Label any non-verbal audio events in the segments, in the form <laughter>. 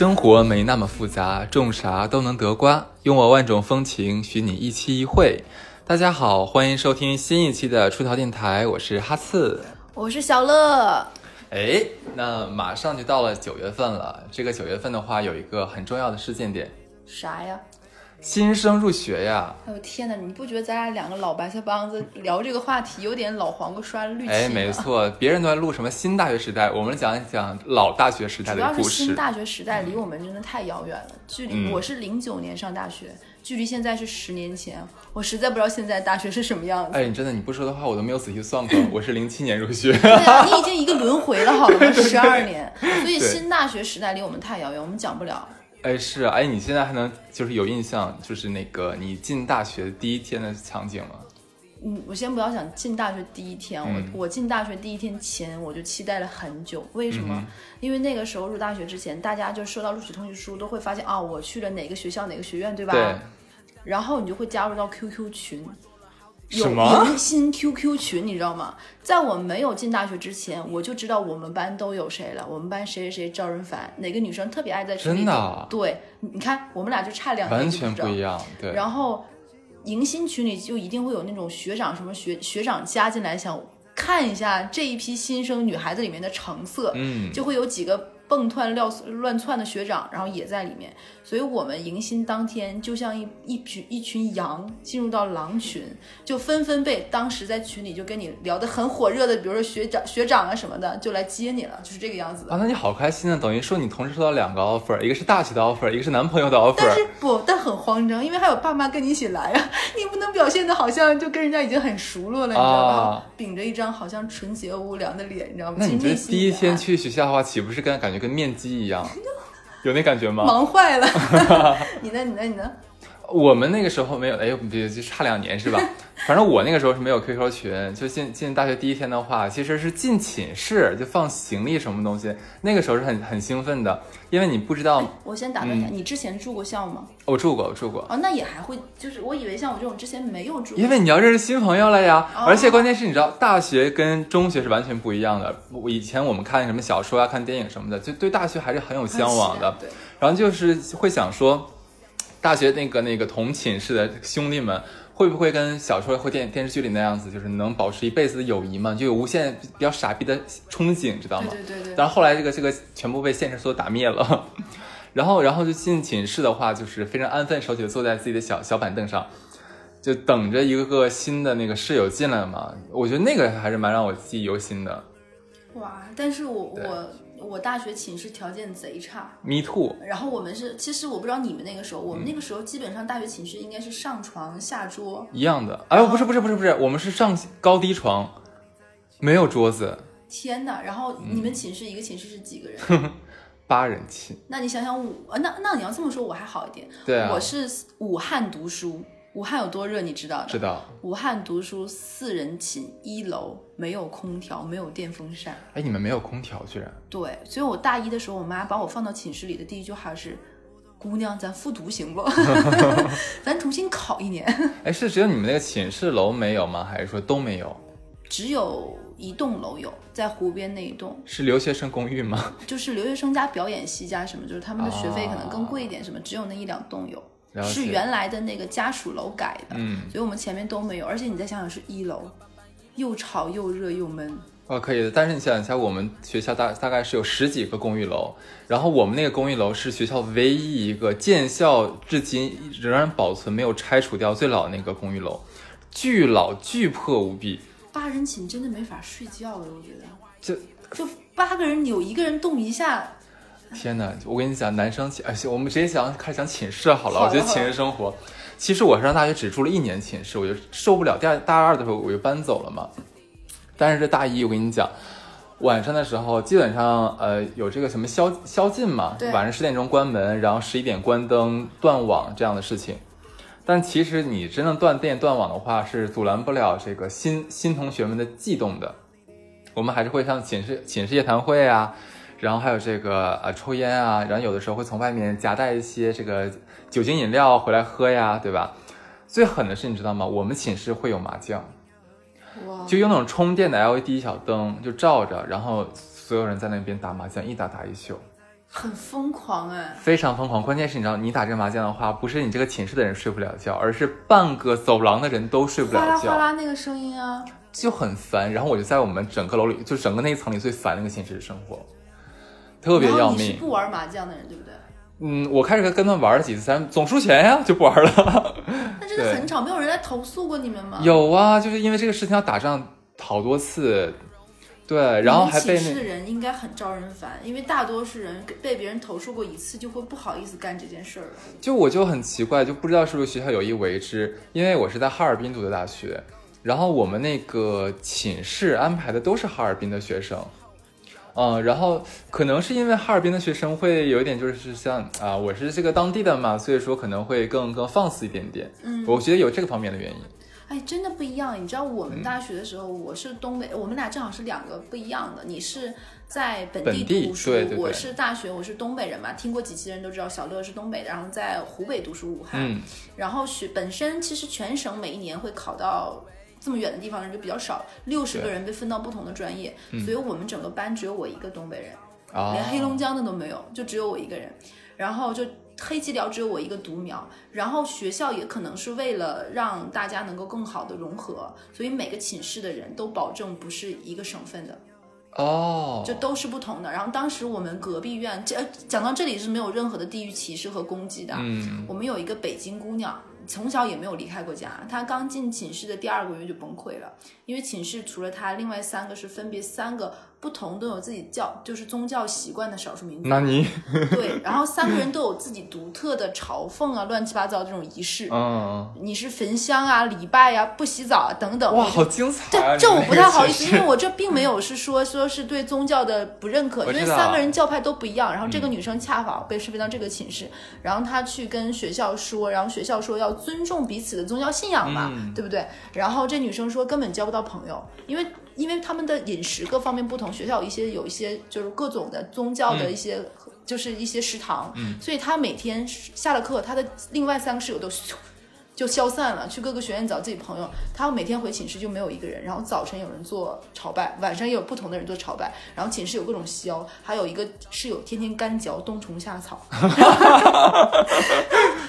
生活没那么复杂，种啥都能得瓜。用我万种风情，许你一期一会。大家好，欢迎收听新一期的出逃电台，我是哈刺。我是小乐，哎，那马上就到了九月份了。这个九月份的话，有一个很重要的事件点，啥呀？新生入学呀。哎呦天哪，你不觉得咱俩两个老白菜帮子聊这个话题有点老黄瓜刷绿漆哎，吗没。错，别人都在录什么新大学时代，我们讲一讲老大学时代主的故事。要是新大学时代离我们真的太遥远了，距离、嗯我是零九年上大学，距离现在是十年前，我实在不知道现在大学是什么样子。哎，你真的你不说的话，我都没有仔细算过。<laughs> 我是零七年入学。对啊，你已经一个轮回了，好吗？<laughs> 十二年，所以新大学时代离我们太遥远，我们讲不了。哎，是啊，哎，你现在还能就是有印象，就是那个你进大学第一天的场景吗？嗯，我先不要想进大学第一天，嗯我我进大学第一天前我就期待了很久，为什么？嗯因为那个时候入大学之前，大家就收到录取通知书，都会发现啊，我去了哪个学校哪个学院，对吧？对，然后你就会加入到 QQ 群，有什么迎新 QQ 群，你知道吗？在我没有进大学之前，我就知道我们班都有谁了。我们班谁谁谁招人烦，哪个女生特别爱在群里真的啊对，你你看我们俩就差两年完全不一样。对，然后迎新群里就一定会有那种学长什么学学长加进来，想看一下这一批新生女孩子里面的成色，嗯，就会有几个蹦窜乱乱窜的学长，然后也在里面。所以我们迎新当天就像一一群一群羊进入到狼群，就纷纷被当时在群里就跟你聊得很火热的，比如说学长学长啊什么的，就来接你了，就是这个样子的。啊，那你好开心啊！等于说你同时收到两个 offer，一个是大学的 offer，一个是男朋友的 offer。但是不，但很慌张，因为还有爸妈跟你一起来啊，<laughs> 你不能表现的好像就跟人家已经很熟络了，你知道吧？啊秉着一张好像纯洁无良的脸，你知道吗？那你觉得第一天去学校的话，岂不是跟感觉跟面基一样？有那感觉吗？忙坏了。<laughs> 你呢？你呢？你呢？我们那个时候没有，哎呦，别就差两年是吧？<laughs> 反正我那个时候是没有 QQ 群，就进进大学第一天的话，其实是进寝室就放行李什么东西，那个时候是很很兴奋的，因为你不知道，我先打断一下，嗯你之前住过校吗？我住过，我住过，哦，那也还会，就是我以为像我这种之前没有住过，因为你要认识新朋友了呀，哦而且关键是你知道，大学跟中学是完全不一样的。我以前我们看什么小说啊、看电影什么的，就对大学还是很有向往的。对，然后就是会想说，大学那个那个同寝室的兄弟们，会不会跟小说或电电视剧里那样子，就是能保持一辈子的友谊嘛？就有无限比较傻逼的憧憬，知道吗？对对对对。但是后来这个这个全部被现实所打灭了。然后然后就进寝室的话，就是非常安分守己的坐在自己的小小板凳上，就等着一个个新的那个室友进来嘛。我觉得那个还是蛮让我记忆犹新的。哇！但是我我我大学寝室条件贼差，Me too，然后我们是，其实我不知道你们那个时候，我嗯们那个时候基本上大学寝室应该是上床下桌，一样的。哎呦，不是不是不是不是，我们是上高低床，没有桌子，天呐！然后嗯你们寝室一个寝室是几个人？<laughs> 八人寝。那你想想武，呃那那你要这么说，我还好一点。对啊我是武汉读书，武汉有多热，你知道的。知道。武汉读书四人寝，一楼没有空调，没有电风扇。哎，你们没有空调，居然？对，所以我大一的时候，我妈把我放到寝室里的第一句话是：“姑娘，咱复读行不？<laughs> 咱重新考一年。哎，是只有你们那个寝室楼没有吗？还是说都没有？”只有一栋楼有，在湖边那一栋，是留学生公寓吗？就是留学生加表演系加什么，就是他们的学费可能更贵一点，什么只有那一两栋有，是原来的那个家属楼改的，嗯，所以我们前面都没有。而且你再想想，是一楼，又吵又热又闷，哦，可以的。但是你想一下，我们学校大大概是有十几个公寓楼，然后我们那个公寓楼是学校唯一一个建校至今仍然保存没有拆除掉最老的那个公寓楼，巨老巨破无比。八人寝真的没法睡觉了，我觉得。就就八个人有一个人动一下，天哪！我跟你讲，男生寝，哎，我们直接讲开始讲寝室好了。好我觉得寝室生活，其实我上大学只住了一年寝室，我就受不了。第二大二的时候我就搬走了嘛。但是这大一，我跟你讲，晚上的时候基本上呃有这个什么宵宵禁嘛，晚上十点钟关门，然后十一点关灯、断网这样的事情。但其实你真正断电断网的话，是阻拦不了这个新新同学们的悸动的。我们还是会上寝室寝室夜谈会啊，然后还有这个呃抽烟啊，然后有的时候会从外面夹带一些这个酒精饮料回来喝呀，对吧？最狠的是你知道吗？我们寝室会有麻将，哇，就用那种充电的 LED 小灯就照着，然后所有人在那边打麻将，一打打一宿。很疯狂哎。非常疯狂。关键是你知道，你打这个麻将的话，不是你这个寝室的人睡不了觉，而是半个走廊的人都睡不哗啦了觉，哗啦那个声音啊，就很烦。然后我就在我们整个楼里，就整个那一层里最烦那个寝室生活，特别要命你是命。不玩麻将的人，对不对？嗯，我开始跟他们玩了几次，咱总输钱呀，就不玩了。<laughs> 那真的很吵，没有人来投诉过你们吗？有啊，就是因为这个事情要打仗好多次，对，然后还被那的人应该很招人烦，因为大多数人被别人投诉过一次，就会不好意思干这件事儿了。就我就很奇怪，就不知道是不是学校有意为之，因为我是在哈尔滨读的大学，然后我们那个寝室安排的都是哈尔滨的学生，嗯，然后可能是因为哈尔滨的学生会有一点就是像啊，我是这个当地的嘛，所以说可能会更更放肆一点点，嗯我觉得有这个方面的原因。哎，真的不一样。你知道我们大学的时候，我是东北，我们俩正好是两个不一样的。你是在本地读书，对对对我是大学，我是东北人嘛。听过几期的人都知道，小乐是东北的，然后在湖北读书，武汉。嗯，然后学本身其实全省每一年会考到这么远的地方的人就比较少，六十个人被分到不同的专业，所以我们整个班只有我一个东北人。啊，连黑龙江的都没有，就只有我一个人。然后就黑吉辽只有我一个独苗，然后学校也可能是为了让大家能够更好的融合，所以每个寝室的人都保证不是一个省份的，哦，就都是不同的。然后当时我们隔壁院，这呃讲到这里是没有任何的地域歧视和攻击的。嗯，我们有一个北京姑娘，从小也没有离开过家。他刚进寝室的第二个月就崩溃了，因为寝室除了他，另外三个是分别三个不同都有自己教就是宗教习惯的少数民族。那你，<laughs> 对，然后三个人都有自己独特的朝奉啊、乱七八糟这种仪式。嗯，你是焚香啊、礼拜呀、不洗澡啊等等。哇，好精彩啊！这这我不太好意思，因为我这并没有是说说是对宗教的不认可，因为三个人教派都不一样。然后这个女生恰好被分到这个寝室，然后她去跟学校说，然后学校说要尊重彼此的宗教信仰嘛，嗯对不对？然后这女生说根本交不到朋友，因为因为他们的饮食各方面不同，学校有一些有一些就是各种的宗教的一些。就是一些食堂，所以他每天下了课，他的另外三个室友都咻就消散了，去各个学院找自己朋友。他每天回寝室就没有一个人，然后早晨有人做朝拜，晚上也有不同的人做朝拜，然后寝室有各种宵，还有一个室友天天干嚼冬虫夏草，<laughs>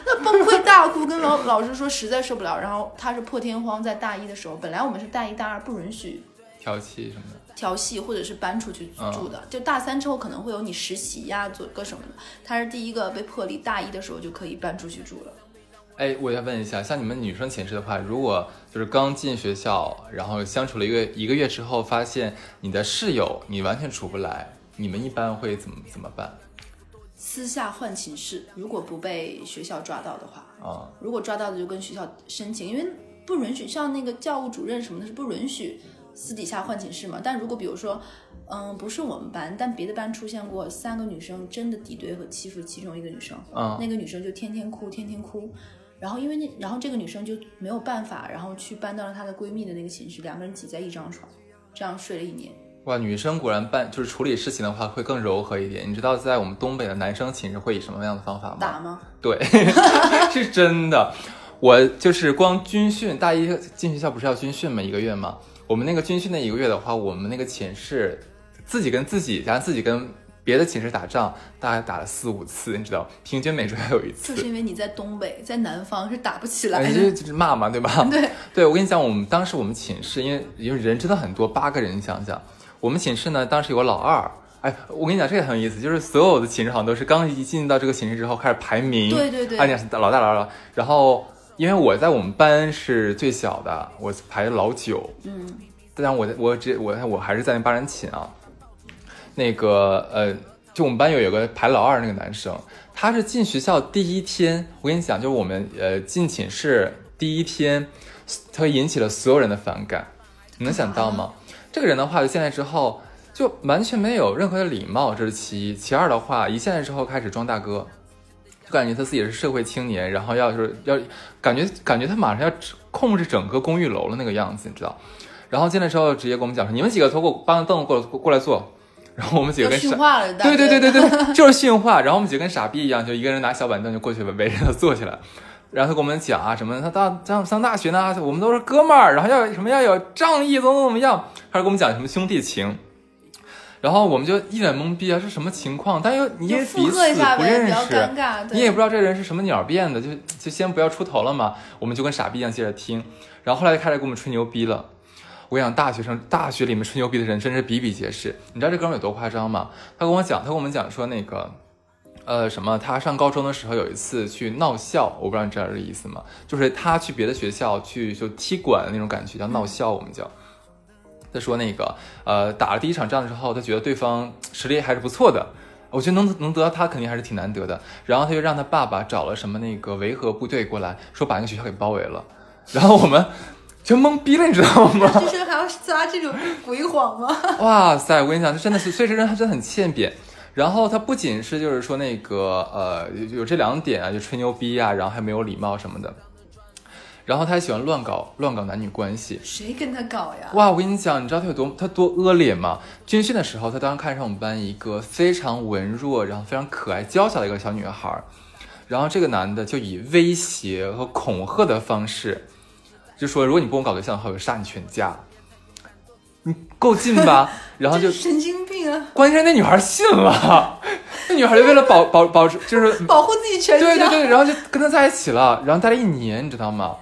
那崩溃大哭，跟老老师说实在受不了。然后他是破天荒在大一的时候，本来我们是大一大二不允许调戏什么的。调戏或者是搬出去住的，就大三之后可能会有你实习呀、做个什么的。他是第一个被破例，大一的时候就可以搬出去住了。哎，我要问一下，像你们女生寝室的话，如果就是刚进学校，然后相处了一个一个月之后，发现你的室友你完全处不来，你们一般会怎么怎么办私下换寝室，如果不被学校抓到的话，啊？如果抓到的就跟学校申请，因为不允许像那个教务主任什么的是不允许私底下换寝室嘛。但如果比如说，嗯，不是我们班，但别的班出现过三个女生真的敌对和欺负其中一个女生，嗯那个女生就天天哭，天天哭。然后因为那，然后这个女生就没有办法，然后去搬到了她的闺蜜的那个寝室，两个人挤在一张床，这样睡了一年。哇，女生果然办就是处理事情的话会更柔和一点。你知道在我们东北的男生寝室会以什么样的方法吗？打吗？对，<laughs> 是真的。我就是光军训，大一进学校不是要军训吗？一个月吗？我们那个军训那一个月的话，我们那个寝室自己跟自己，然后自己跟别的寝室打仗，大概打了四五次，你知道，平均每周要有一次。就是因为你在东北，在南方是打不起来哎，的。这就是骂嘛，对吧？<laughs> 对，对，我跟你讲，我们当时我们寝室，因为因为人真的很多，八个人，你想想，我们寝室呢，当时有个老二。哎，我跟你讲，这个很有意思，就是所有的寝室好像都是刚一进到这个寝室之后开始排名，对对对老大老二，然后因为我在我们班是最小的，我排老九，嗯，但我我只我我还是在那八人寝啊，那个呃，就我们班有有个排老二那个男生，他是进学校第一天，我跟你讲，就是我们呃进寝室第一天，他引起了所有人的反感，你能想到吗？这个人的话，就进来之后就完全没有任何的礼貌，这是其一。其二的话，一进来之后开始装大哥，就感觉他自己是社会青年，然后要是要感觉感觉他马上要控制整个公寓楼了那个样子，你知道？然后进来之后直接跟我们讲说：“你们几个都给我搬个凳子过来过来坐。”然后我们几个跟傻训话了，大对对对对对，就是训话。然后我们几个跟傻逼一样，就一个人拿小板凳就过去围着他坐起来。然后他跟我们讲啊什么，他大上上大学呢，我们都是哥们儿，然后要什么要有仗义，怎么怎么样，还是跟我们讲什么兄弟情。然后我们就一脸懵逼啊，是什么情况？但又因为彼此不认识，你也不知道这人是什么鸟变的，就就先不要出头了嘛，我们就跟傻逼一样接着听，然后后来就开始给我们吹牛逼了。我跟你讲，大学生大学里面吹牛逼的人真是比比皆是。你知道这哥们有多夸张吗？他跟我讲，他跟我们讲说那个，呃，什么？他上高中的时候有一次去闹校，我不知道你知道这意思吗？就是他去别的学校去就踢馆的那种感觉，叫闹校，我们叫。他说那个，呃，打了第一场仗之后，他觉得对方实力还是不错的，我觉得能能得到他肯定还是挺难得的。然后他就让他爸爸找了什么那个维和部队过来，说把那个学校给包围了。然后我们就懵逼了，你知道吗？<laughs> 就是还要撒这种鬼谎吗？<laughs> 哇塞，我跟你讲，他真的是，所以这人他真的很欠扁。然后他不仅是就是说那个呃有有这两点啊，就吹牛逼啊，然后还没有礼貌什么的。然后他还喜欢乱搞乱搞男女关系。谁跟他搞呀？哇，我跟你讲，你知道他有多他多恶劣吗？军训的时候，他当时看上我们班一个非常文弱，然后非常可爱娇小的一个小女孩儿，然后这个男的就以威胁和恐吓的方式，就说如果你不跟我搞对象的话，我就杀你全家。你够劲吧？<laughs> 然后就神经病啊！关键是那女孩信了，那女孩就为了保保保持，就是保护自己全家。对对对，然后就跟他在一起了，然后待了一年，你知道吗？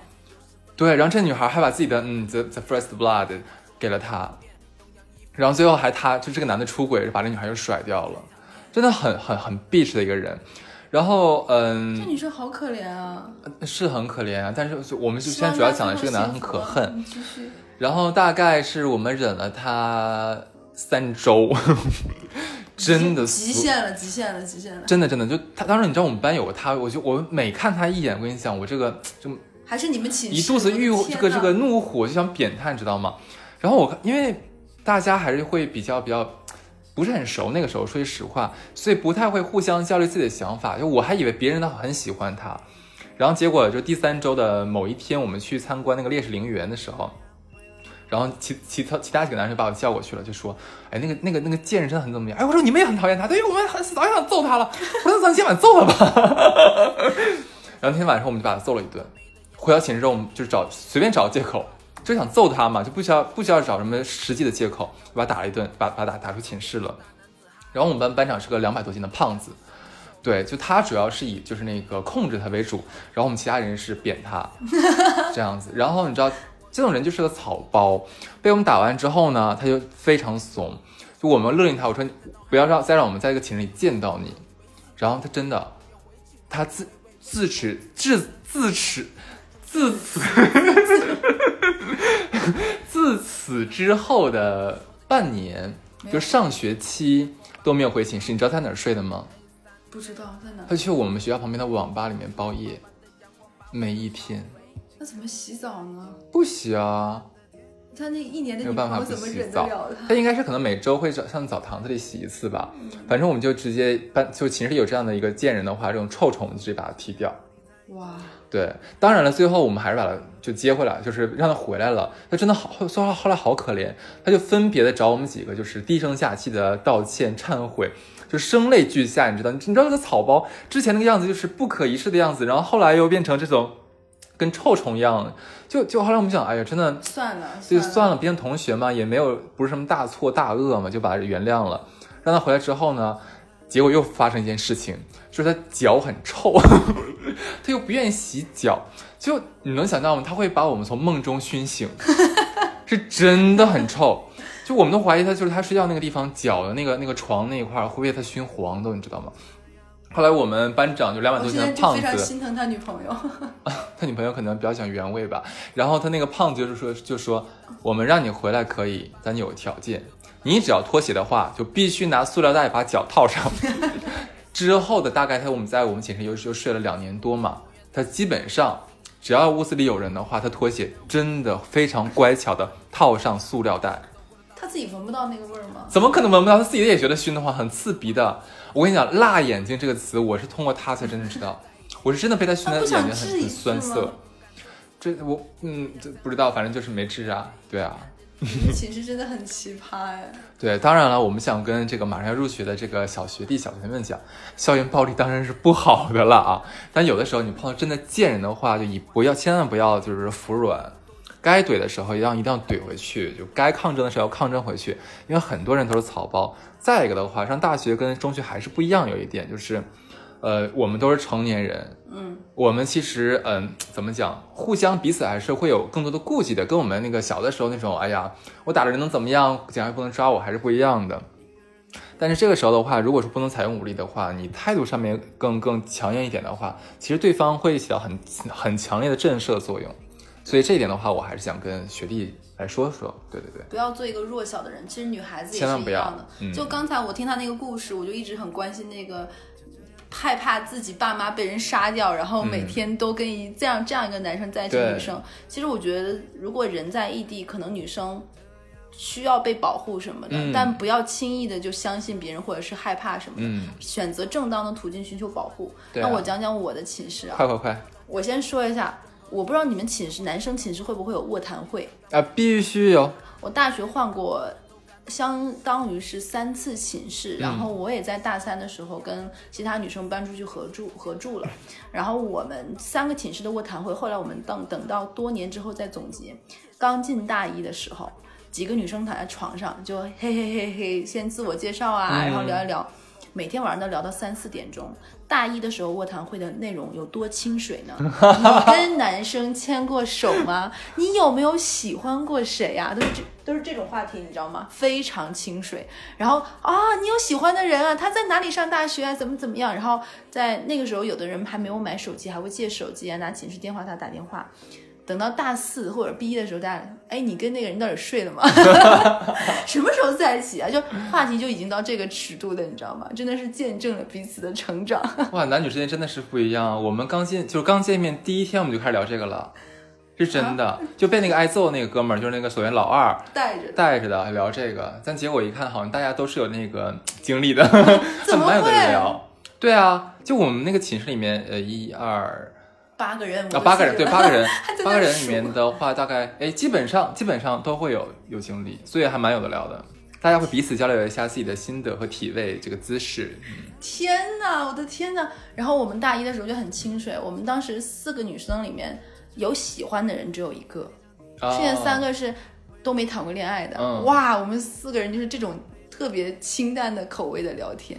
对，然后这女孩还把自己的嗯 the the first blood 给了他，然后最后还他就这个男的出轨，把这女孩又甩掉了，真的很很很 bitch 的一个人。然后嗯这嗯，女生好可怜啊！是很可怜啊，但是我们就现在主要讲的这个男的很可恨。然后大概是我们忍了他三周，<laughs> 真的极限了，极限了，极限了！真的真的就他当时你知道我们班有个他，我就我每看他一眼，我跟你讲，我这个就还是你们寝室一肚子欲这个这个怒火就想扁他，你知道吗？然后我因为大家还是会比较比较不是很熟，那个时候说句实话，所以不太会互相交流自己的想法。就我还以为别人都很喜欢他，然后结果就第三周的某一天，我们去参观那个烈士陵园的时候。然后其其他其他几个男生把我叫过去了，就说：“哎，那个那个那个贱人真的很怎么样？”哎，我说你们也很讨厌他，对，我们很早就想揍他了。我说咱今晚揍他吧。<laughs> 然后那天晚上我们就把他揍了一顿。回到寝室之后，我们就找随便找个借口，<laughs> 就想揍他嘛，就不需要不需要找什么实际的借口，把他打了一顿，把把他打打出寝室了。然后我们班班长是个两百多斤的胖子，对，就他主要是以就是那个控制他为主，然后我们其他人是扁他 <laughs> 这样子。然后你知道这种人就是个草包，被我们打完之后呢，他就非常怂，就我们勒令他，我说不要让再让我们在一个寝室里见到你。然后他真的，他自自耻自自耻自此自此之后的半年，就上学期都没有回寝室。你知道他在哪儿睡的吗？不知道在哪？他去我们学校旁边的网吧里面包夜，每一天那怎么洗澡呢？不洗啊，他那一年没有办法怎么洗澡。他？他应该是可能每周会上上澡堂子里洗一次吧。反正我们就直接班就寝室有这样的一个贱人的话，这种臭虫直接把它踢掉。哇，对，当然了，最后我们还是把他就接回来，就是让他回来了。他真的好，后后来后来好可怜，他就分别的找我们几个，就是低声下气的道歉忏悔，就声泪俱下，你知道？你知道那个草包之前那个样子就是不可一世的样子，然后后来又变成这种跟臭虫一样，就就后来我们想，哎呀，真的算了，就算算了，毕竟同学嘛，也没有不是什么大错大恶嘛，就把他原谅了。让他回来之后呢，结果又发生一件事情，就是他脚很臭，<laughs> 他又不愿意洗脚，就你能想到吗？他会把我们从梦中熏醒，<laughs> 是真的很臭。就我们都怀疑他就是他睡觉那个地方脚的那个那个床那一块会被他熏黄的，你知道吗？后来我们班长就两百我多斤的胖子，心疼他女朋友。<laughs> 他女朋友可能比较讲原味吧。然后他那个胖子就是说，就说我们让你回来可以，但你有条件，你只要脱鞋的话，就必须拿塑料袋把脚套上。之后的大概他我们在我们寝室又又睡了两年多嘛，他基本上只要屋子里有人的话，他拖鞋真的非常乖巧的套上塑料袋。他自己闻不到那个味儿吗？怎么可能闻不到？他自己也觉得熏的慌，很刺鼻的。我跟你讲，“辣眼睛”这个词，我是通过他才真的知道，我是真的被他熏的他不眼睛很很酸涩。这我嗯，这不知道，反正就是没治啊。对啊，<laughs> 寝室真的很奇葩哎。对，当然了，我们想跟这个马上要入学的这个小学弟、小学妹们讲，校园暴力当然是不好的了啊。但有的时候你碰到真的贱人的话，就以不要千万不要就是服软，该怼的时候一定要一定要怼回去，就该抗争的时候要抗争回去，因为很多人都是草包。再一个的话，上大学跟中学还是不一样，有一点就是，呃，我们都是成年人，嗯，我们其实嗯，怎么讲，互相彼此还是会有更多的顾忌的，跟我们那个小的时候那种，哎呀，我打了人能怎么样，警察不能抓我，还是不一样的。但是这个时候的话，如果说不能采用武力的话，你态度上面更更强硬一点的话，其实对方会起到很很强烈的震慑作用。所以这一点的话，我还是想跟学弟来说说。对对对，不要做一个弱小的人。其实女孩子也千万不要是一样的。嗯就刚才我听他那个故事，我就一直很关心那个害怕自己爸妈被人杀掉，然后每嗯天都跟一这样这样一个男生在一起女生。其实我觉得，如果人在异地，可能女生。需要被保护什么的，嗯但不要轻易的就相信别人，或者是害怕什么的，嗯，选择正当的途径寻求保护。啊那我讲讲我的寝室啊，快快快我先说一下，我不知道你们寝室男生寝室会不会有卧谈会？啊，必须有。我大学换过，相当于是三次寝室，然后我也在大三的时候跟其他女生搬出去合住合住了，然后我们三个寝室的卧谈会，后来我们等等到多年之后再总结，刚进大一的时候，几个女生躺在床上就嘿嘿嘿嘿，先自我介绍啊，嗯然后聊一聊。每天晚上都聊到三四点钟。大一的时候，卧谈会的内容有多清水呢？<laughs> 你跟男生牵过手吗？你有没有喜欢过谁呀、都是这都是这种话题，你知道吗？非常清水。然后啊，你有喜欢的人啊？他在哪里上大学啊？怎么怎么样？然后在那个时候，有的人还没有买手机，还会借手机啊，拿寝室电话他打电话。等到大四或者毕业的时候，大家哎，你跟那个人到底睡了吗？<laughs> 什么时候在一起啊？就话题就已经到这个尺度了，你知道吗？真的是见证了彼此的成长。<laughs> 哇，男女之间真的是不一样。我们刚见，就是刚见面第一天我们就开始聊这个了，是真的。就被那个挨揍那个哥们儿，就是那个所谓老二带着，带着的聊这个，但结果一看，好像大家都是有那个 <laughs> 经历的，怎么蛮有的会聊。对啊，就我们那个寝室里面，呃，一二八个人，啊我八个人，对八个人 <laughs> 八个人里面的话，大概哎，基本上基本上都会有有经历，所以还蛮有的聊的。大家会彼此交流一下自己的心得和体味，这个姿势。嗯天哪，我的天哪！然后我们大一的时候就很清水，我们当时四个女生里面有喜欢的人只有一个，啊剩下三个是都没谈过恋爱的。嗯哇，我们四个人就是这种特别清淡的口味的聊天。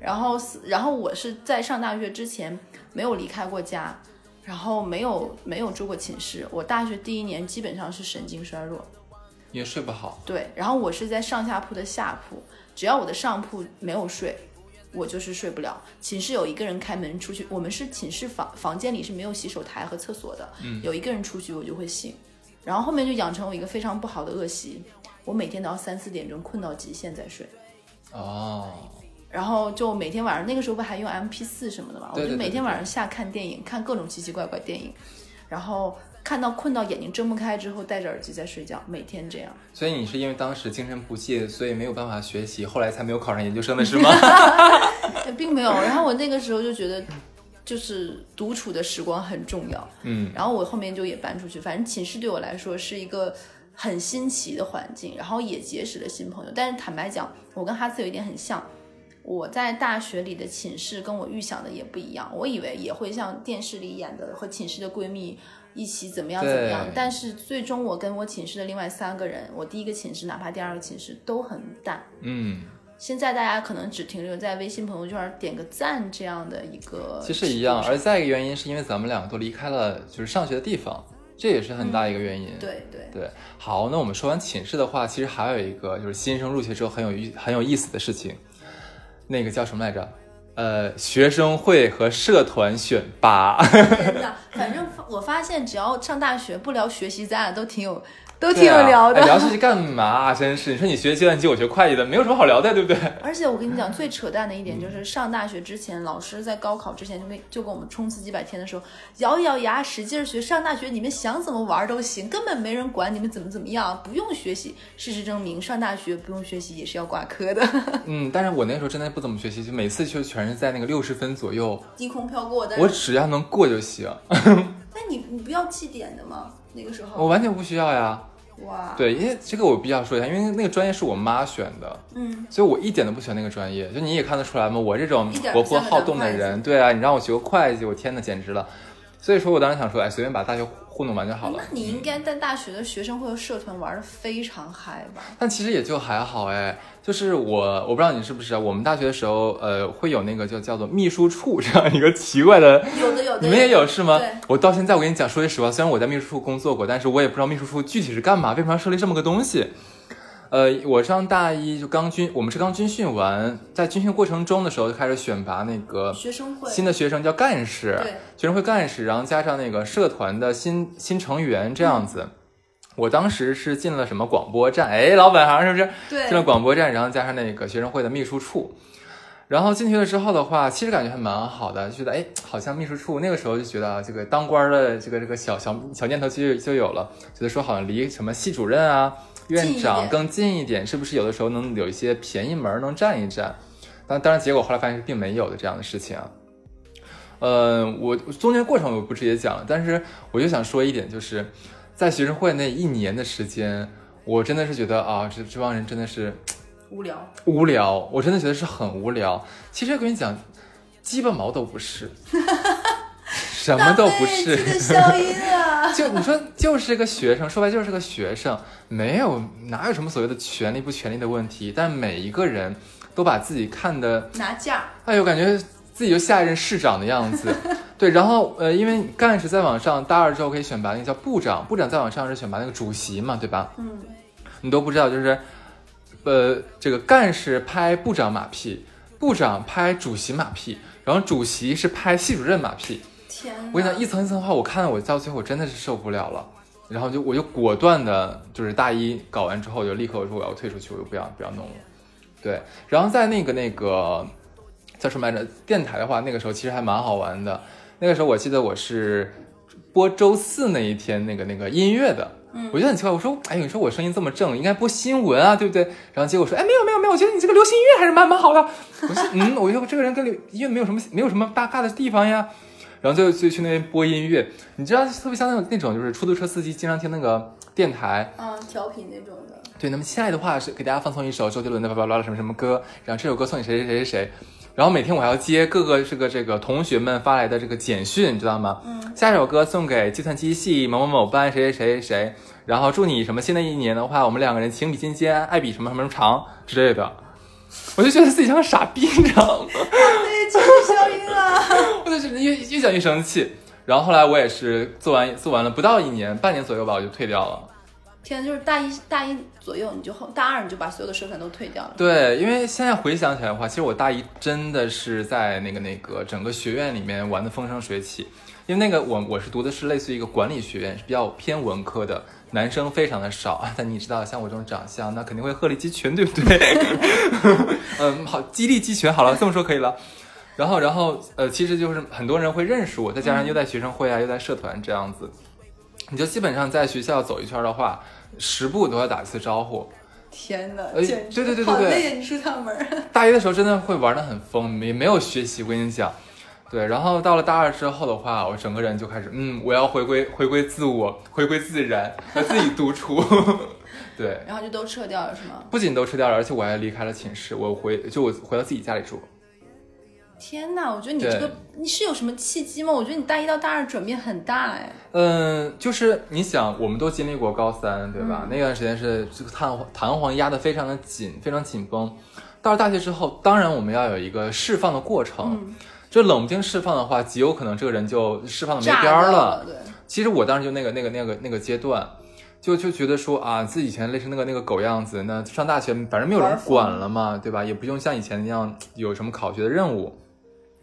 然后，然后我是在上大学之前没有离开过家，然后没有没有住过寝室。我大学第一年基本上是神经衰弱，也睡不好。对，然后我是在上下铺的下铺，只要我的上铺没有睡，我就是睡不了。寝室有一个人开门出去，我们是寝室房房间里是没有洗手台和厕所的，嗯有一个人出去我就会醒，然后后面就养成我一个非常不好的恶习，我每天都要三四点钟困到极限再睡。哦，然后就每天晚上那个时候不还用 M P 四什么的嘛，我就每天晚上下看电影，看各种奇奇怪怪电影，然后看到困到眼睛睁不开之后，戴着耳机在睡觉，每天这样。所以你是因为当时精神不济，所以没有办法学习，后来才没有考上研究生的是吗？也 <laughs> 并没有。然后我那个时候就觉得，就是独处的时光很重要。嗯，然后我后面就也搬出去，反正寝室对我来说是一个很新奇的环境，然后也结识了新朋友。但是坦白讲，我跟哈斯有一点很像。我在大学里的寝室跟我预想的也不一样，我以为也会像电视里演的和寝室的闺蜜一起怎么样怎么样，但是最终我跟我寝室的另外三个人，我第一个寝室哪怕第二个寝室都很淡，嗯，现在大家可能只停留在微信朋友圈点个赞这样的一个，其实一样。而再一个原因是因为咱们两个都离开了就是上学的地方，这也是很大一个原因。对对，对，好，那我们说完寝室的话，其实还有一个就是新生入学之后很有意很有意思的事情，那个叫什么来着？呃，学生会和社团选拔。<laughs> 天呐，反正我发现只要上大学不聊学习，咱俩都挺有都挺有聊的。哎聊这些干嘛？真是，你说你学计算机，我学会计的，没有什么好聊的，对不对？<laughs> 而且我跟你讲，最扯淡的一点就是上大学之前，老师在高考之前就跟就跟我们冲刺几百天的时候，咬一咬牙，使劲儿学。上大学你们想怎么玩都行，根本没人管你们怎么怎么样，不用学习。事实证明，上大学不用学习也是要挂科的，<laughs> 嗯，但是我那时候真的不怎么学习，就每次就全是在那个六十分左右，低空飘过。但我，只要能过就行，<laughs> 但你你不要绩点的吗？那个时候，我完全不需要呀。哇，对，因为这个我必须要说一下，因为那个专业是我妈选的，嗯，所以我一点都不喜欢那个专业。就你也看得出来吗，我这种活泼好动的人，对啊，你让我学个会计，我天呐，简直了。所以说我当时想说，哎，随便把大学糊弄完就好了那。你应该在大学的学生会和社团玩的非常嗨吧？但其实也就还好哎，就是我我不知道你是不是啊，我们大学的时候，呃，会有那个就叫做秘书处这样一个奇怪的，有的有的，你们也有是吗？我到现在我跟你讲，说句实话，虽然我在秘书处工作过，但是我也不知道秘书处具体是干嘛，为什么要设立这么个东西。呃，我上大一就刚军，我们是刚军训完，在军训过程中的时候就开始选拔那个学生会新的学生叫干事，对学生会干事，然后加上那个社团的新新成员这样子。我当时是进了什么广播站，哎，老本行是不是？对进了广播站，然后加上那个学生会的秘书处。然后进去了之后的话，其实感觉还蛮好的，就觉得哎，好像秘书处那个时候就觉得啊，这个当官的这个这个小小小念头就就有了，觉得说好像离什么系主任啊、院长更近一点，是不是有的时候能有一些便宜门能占一占？当当然，结果后来发现是并没有的这样的事情啊。呃，我中间过程我不直接讲了，但是我就想说一点，就是在学生会那一年的时间，我真的是觉得啊，这这帮人真的是无聊，无聊，我真的觉得是很无聊。其实跟你讲，鸡巴毛都不是，<laughs> 什么都不是。<laughs> 就你说，就是个学生，说白就是个学生，没有哪有什么所谓的权利不权利的问题，但每一个人都把自己看的，拿价，哎呦，感觉自己就下一任市长的样子。<laughs> 对，然后呃，因为干事再往上，大二之后可以选拔那个叫部长，部长再往上是选拔那个主席嘛，对吧？嗯，你都不知道，就是呃，这个干事拍部长马屁，部长拍主席马屁，然后主席是拍系主任马屁。天！我跟你讲，一层一层的话，我看到我到最后我真的是受不了了，然后就我就果断的，就是大一搞完之后就立刻我说我要退出去，我就不要不要弄了。对，然后在那个那个叫什么来着？电台的话，那个时候其实还蛮好玩的。那个时候我记得我是播周四那一天那个那个音乐的。嗯我觉得很奇怪，我说，哎，你说我声音这么正，应该播新闻啊，对不对？然后结果说，哎，没有没有没有，我觉得你这个流行音乐还是蛮蛮好的。我说，嗯，我觉得我这个人跟流音乐没有什么没有什么搭嘎的地方呀。然后就就去那边播音乐，你知道，特别像那种那种就是出租车司机经常听那个电台，嗯，调频那种的，对，那么亲爱的话是给大家放送一首周杰伦的巴拉巴拉什么什么歌，然后这首歌送给谁谁谁谁谁，然后每天我还要接各个这个这个同学们发来的这个简讯，你知道吗？嗯，下一首歌送给计算机系某某某班谁谁谁谁。谁，然后祝你什么新的一年的话，我们两个人情比金坚，爱比什么什么长之类的，我就觉得自己像个傻逼，你知道吗？对，这个效应啊！<laughs> 我就是越越讲越生气。然后后来我也是做完做完了不到一年，半年左右吧，我就退掉了。天，就是大一大一左右，你就后大二你就把所有的社团都退掉了。对，因为现在回想起来的话，其实我大一真的是在那个那个整个学院里面玩的风生水起。因为那个我我是读的是类似于一个管理学院，是比较偏文科的，男生非常的少。<laughs> 但你知道，像我这种长相，那肯定会鹤立鸡群，对不对？<laughs> 嗯，好，激励鸡群，好了，这么说可以了。然后，然后，呃，其实就是很多人会认识我，再加上又在学生会啊，又在社团这样子，你就基本上在学校走一圈的话，十步都要打一次招呼。天哪，哎简直对对对对对好！你出趟门儿，大一的时候真的会玩的很疯，没没有学习，我跟你讲。对，然后到了大二之后的话，我整个人就开始，嗯，我要回归回归自我，回归自然，和自己独处。<laughs> 对，然后就都撤掉了是吗？不仅都撤掉了，而且我还离开了寝室，我回就我回到自己家里住。天哪，我觉得你这个你是有什么契机吗？我觉得你大一到大二转变很大哎。嗯，就是你想，我们都经历过高三，对吧？那段时间是这个弹弹簧压得非常的紧，非常紧绷。到了大学之后，当然我们要有一个释放的过程。嗯，这冷不丁释放的话，极有可能这个人就释放的没边儿了。其实我当时就那个那个那个那个阶段，就就觉得说啊，自己以前累成那个那个狗样子，那上大学反正没有人管了嘛，对吧？也不用像以前那样有什么考学的任务，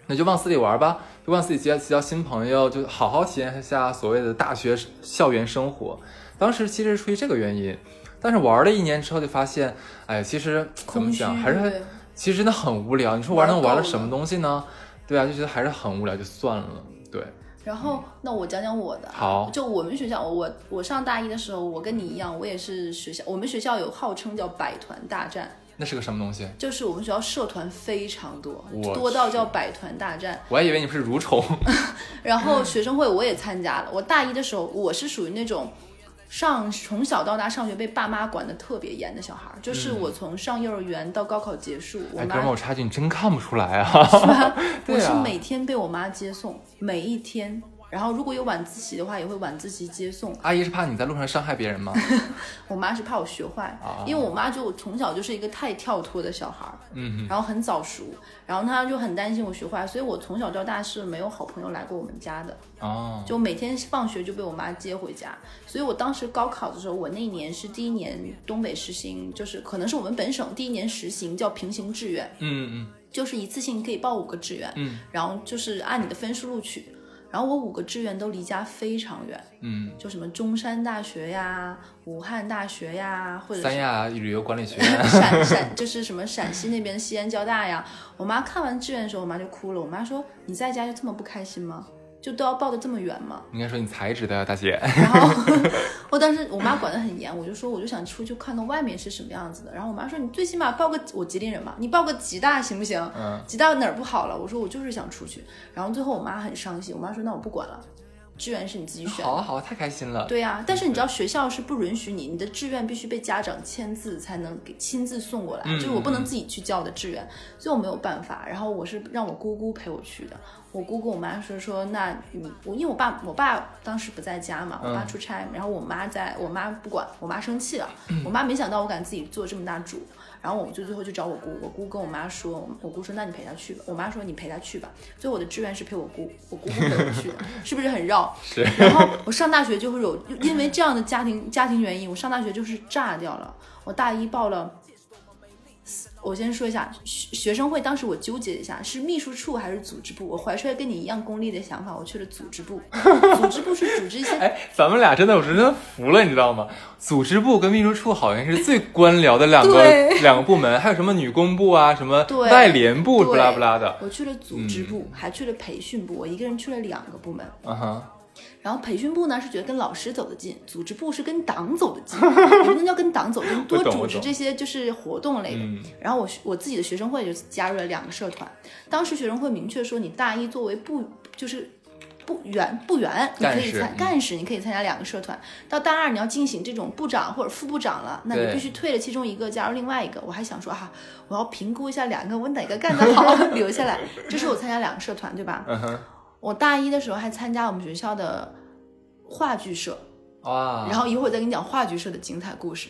那就往死里玩吧，就往死里结结交新朋友，就好好体验一下所谓的大学校园生活。当时其实是出于这个原因，但是玩了一年之后就发现，哎，其实怎么讲，还是其实真的很无聊。你说玩能玩了什么东西呢？对啊，就觉得还是很无聊，就算了。对，然后，那我讲讲我的。好就我们学校，我我上大一的时候，我跟你一样，我也是学校，我们学校有号称叫百团大战，那是个什么东西？就是我们学校社团非常多，多到叫百团大战。我还以为你们是蠕虫。<laughs> 然后学生会我也参加了，我大一的时候，我是属于那种。上从小到大上学被爸妈管得特别严的小孩儿，就是我从上幼儿园到高考结束，我嗯哎，哥妈们儿，我插句，你真看不出来啊。是吧？<laughs> 啊。是每天被我妈接送，每一天然后如果有晚自习的话，也会晚自习接送。阿姨是怕你在路上伤害别人吗？<laughs> 我妈是怕我学坏，啊因为我妈就从小就是一个太跳脱的小孩儿，嗯然后很早熟，然后她就很担心我学坏，所以我从小到大是没有好朋友来过我们家的，哦，就每天放学就被我妈接回家。所以我当时高考的时候，我那一年是第一年东北实行，就是可能是我们本省第一年实行叫平行志愿，嗯嗯就是一次性可以报五个志愿，嗯然后就是按你的分数录取。然后我五个志愿都离家非常远，嗯就什么中山大学呀、武汉大学呀，或者三亚旅游管理学院，<laughs> 陕陕就是什么陕西那边的西安交大呀。我妈看完志愿的时候，我妈就哭了。我妈说：“你在家就这么不开心吗？就都要报的这么远吗应该说你才知道呀，大姐。？”然后 <laughs> 我当时我妈管得很严，我就说我就想出去看看外面是什么样子的。然后我妈说：“你最起码报个我吉林人嘛，你报个吉大行不行？嗯吉大哪儿不好了？”我说我就是想出去。然后最后我妈很伤心，我妈说：“那我不管了，志愿是你自己选的。”好啊好啊，太开心了。对呀、但是你知道学校是不允许你，你的志愿必须被家长签字才能给亲自送过来，嗯就是我不能自己去交的志愿，所以我没有办法。然后我是让我姑姑陪我去的，我姑跟我妈说说，那你我因为我爸我爸当时不在家嘛，我爸嗯出差，然后我妈在我妈不管，我妈生气了，我妈没想到我敢自己做这么大主。然后我就最后就找我姑，我姑跟我妈说，我姑说那你陪她去吧，我妈说你陪她去吧。最后我的志愿是陪我姑，我姑姑陪我去的，是不是很绕？<laughs> 是然后我上大学就会有，因为这样的家庭家庭原因，我上大学就是炸掉了。我大一报了，我先说一下学学生会，当时我纠结一下是秘书处还是组织部，我怀揣跟你一样功利的想法，我去了组织部。组织部是组织一些 <laughs> 哎，咱们俩真的，我真的服了，你知道吗？组织部跟秘书处好像是最官僚的两个两个部门，还有什么女工部啊，什么外联部，对不拉不拉的。我去了组织部，还去了培训部，我一个人去了两个部门。嗯哼，然后培训部呢是觉得跟老师走得近，组织部是跟党走得近，也不能叫跟党走得近，<laughs> 多组织这些就是活动类的。嗯然后我我自己的学生会就加入了两个社团，当时学生会明确说，你大一作为部就是。不员不员，你可以参干事你可以参加两个社团。到大二你要进行这种部长或者副部长了，那你必须退了其中一个，加入另外一个。我还想说啊，我要评估一下两个，我哪个干得好 <laughs> 留下来。这是我参加两个社团，对吧？我大一的时候还参加我们学校的话剧社，哇，然后一会儿再跟你讲话剧社的精彩故事。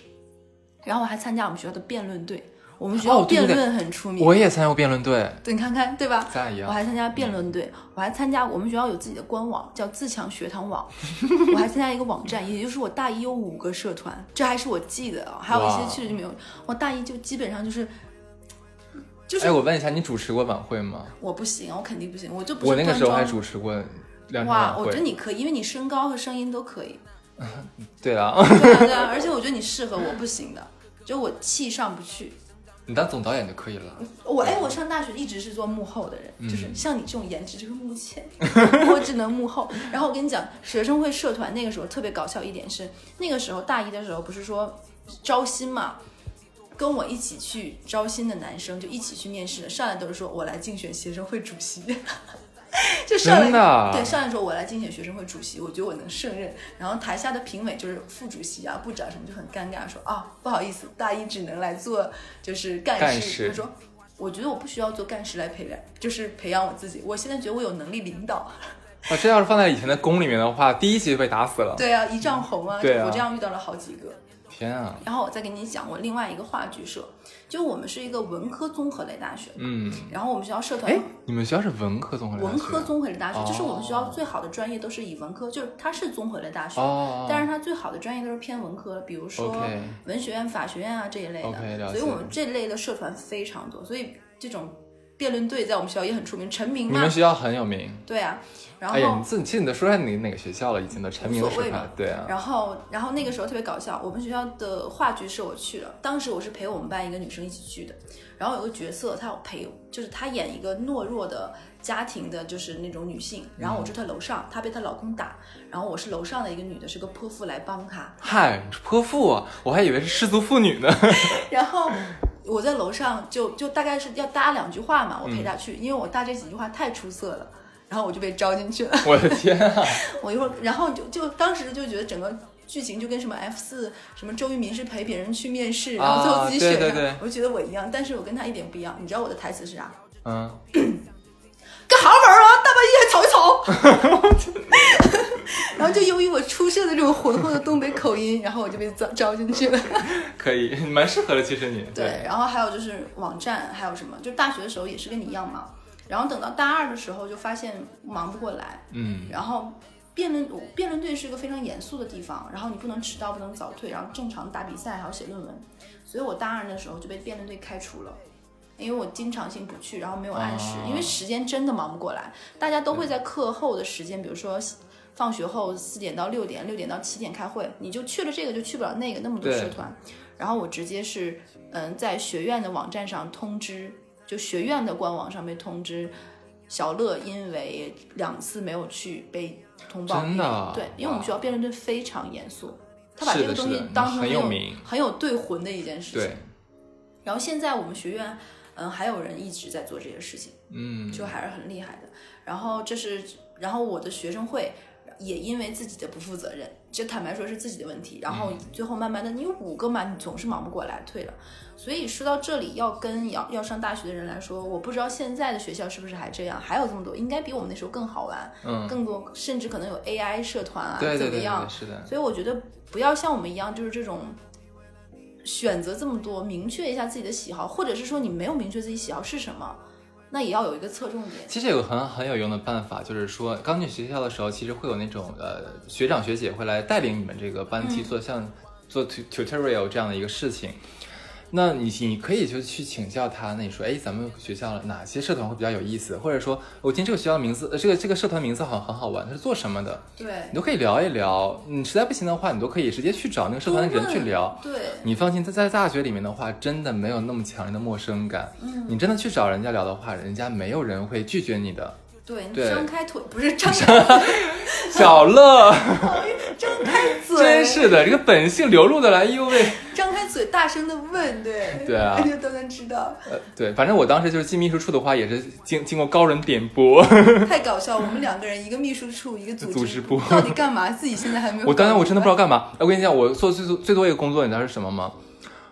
然后我还参加我们学校的辩论队，我们学校辩论很出名。我也参加过辩论队，对，你看看，对吧？咱俩一样。我还参加辩论队，我还参加我们学校有自己的官网，叫自强学堂网。<laughs> 我还参加一个网站，也就是我大一有五个社团，这还是我记得啊，还有一些哇去了就没有。我大一就基本上就是，就是哎，我问一下，你主持过晚会吗？我不行，我肯定不行，我就不是我那个时候还主持过哇，我觉得。你可以，因为你身高和声音都可以。<laughs> 对啊，对啊对啊，而且我觉得你适合，我不行的，就我气上不去。你当总导演就可以了。我哎，我上大学一直是做幕后的人，嗯就是像你这种颜值就是幕前，<laughs> 我只能幕后。然后我跟你讲，学生会社团那个时候特别搞笑一点是，那个时候大一的时候不是说招新嘛，跟我一起去招新的男生就一起去面试的，上来都是说我来竞选学生会主席。<laughs> 就上来真的啊对上来说我来竞选学生会主席，我觉得我能胜任。然后台下的评委就是副主席啊、部长什么就很尴尬，说啊不好意思，大一只能来做就是干事。干事他说我觉得我不需要做干事来培养，就是培养我自己。我现在觉得我有能力领导。啊，这要是放在以前的宫里面的话，第一集就被打死了。对啊，一丈红啊，对啊我这样遇到了好几个。天啊，然后我再给你讲我另外一个话剧社，就我们是一个文科综合类大学，嗯，然后我们学校社团哎，你们学校是文科综合类大学文科综合类大学，哦。就是我们学校最好的专业都是以文科，就是它是综合类大学，哦，但是它最好的专业都是偏文科，比如说文学院、法学院啊这一类的。OK，所以我们这类的社团非常多，所以这种辩论队在我们学校也很出名，陈明嘛。你们，学校很有名。对啊。然后、哎呀，你自己其实你都说下你哪个学校了，已经都成名所谓嘛，对啊，然后，然后那个时候特别搞笑，我们学校的话剧社我去了，当时我是陪我们班一个女生一起去的，然后有个角色她要陪，就是她演一个懦弱的家庭的，就是那种女性，然后我住她楼上，她被她老公打，然后我是楼上的一个女的，是个泼妇来帮她，嗨，是泼妇啊，我还以为是失足妇女呢。<laughs> 然后我在楼上就就大概是要搭两句话嘛，我陪她去，因为我搭这几句话太出色了。然后我就被招进去了，我的天啊！<laughs> 我一会儿，然后就就当时就觉得整个剧情就跟什么 F 四什么周渝民是陪别人去面试，然后最后自己选的，对对对我就觉得我一样，但是我跟他一点不一样。你知道我的台词是啥？嗯，<clears throat> 干啥玩意儿啊？大半夜还吵一吵。<laughs> 然后就由于我出色的这种浑厚的东北口音，然后我就被招招进去了。<laughs> 可以，蛮适合的，其实你对，然后还有就是网站，还有什么？就大学的时候也是跟你一样嘛。然后等到大二的时候，就发现忙不过来。嗯，然后辩论辩论队是一个非常严肃的地方，然后你不能迟到，不能早退，然后正常打比赛还要写论文。所以我大二的时候就被辩论队开除了，因为我经常性不去，然后没有按时，因为时间真的忙不过来。大家都会在课后的时间，比如说放学后四点到六点，六点到七点开会，你就去了这个就去不了那个，那么多社团。然后我直接是嗯在学院的网站上通知，就学院的官网上面通知。小乐因为两次没有去被通报真的啊对，因为我们学校辩论队非常严肃，他把这个东西当成很有名很有队魂的一件事情。对，然后现在我们学院，嗯，还有人一直在做这些事情，嗯，就还是很厉害的。然后这是，然后我的学生会也因为自己的不负责任，这坦白说是自己的问题。然后最后慢慢的，你有五个嘛，你总是忙不过来，退了。所以说到这里，要跟要要上大学的人来说，我不知道现在的学校是不是还这样，还有这么多，应该比我们那时候更好玩，嗯，更多，甚至可能有 AI 社团啊，对对对对怎么样，？是的，所以我觉得不要像我们一样，就是这种选择这么多，明确一下自己的喜好，或者是说你没有明确自己喜好是什么，那也要有一个侧重点。其实有个很很有用的办法，就是说刚进学校的时候，其实会有那种呃学长学姐会来带领你们这个班级嗯做像做 tutorial 这样的一个事情。那你你可以就去请教他，那你说，哎，咱们学校哪些社团会比较有意思？或者说，我听这个学校名字，呃，这个这个社团名字好像很好玩，它是做什么的？对你，都可以聊一聊。你实在不行的话，你都可以直接去找那个社团的人去聊。对，你放心，在在大学里面的话，真的没有那么强烈的陌生感。嗯，你真的去找人家聊的话，人家没有人会拒绝你的。对，你对张开腿不是张开 <laughs> 小乐，<laughs> 张开嘴，真是的，这个本性流露的来，哎呦喂！张嘴大声的问，对，对啊 <laughs> 大家都能知道，呃，对，反正我当时就是进秘书处的话，也是经经过高人点拨。<laughs> 太搞笑。我们两个人，一个秘书处，一个组组织部到底干嘛？自己现在还没有。<laughs> 我当然我真的不知道。干嘛。我跟你讲，我做最多最多一个工作，你知道是什么吗？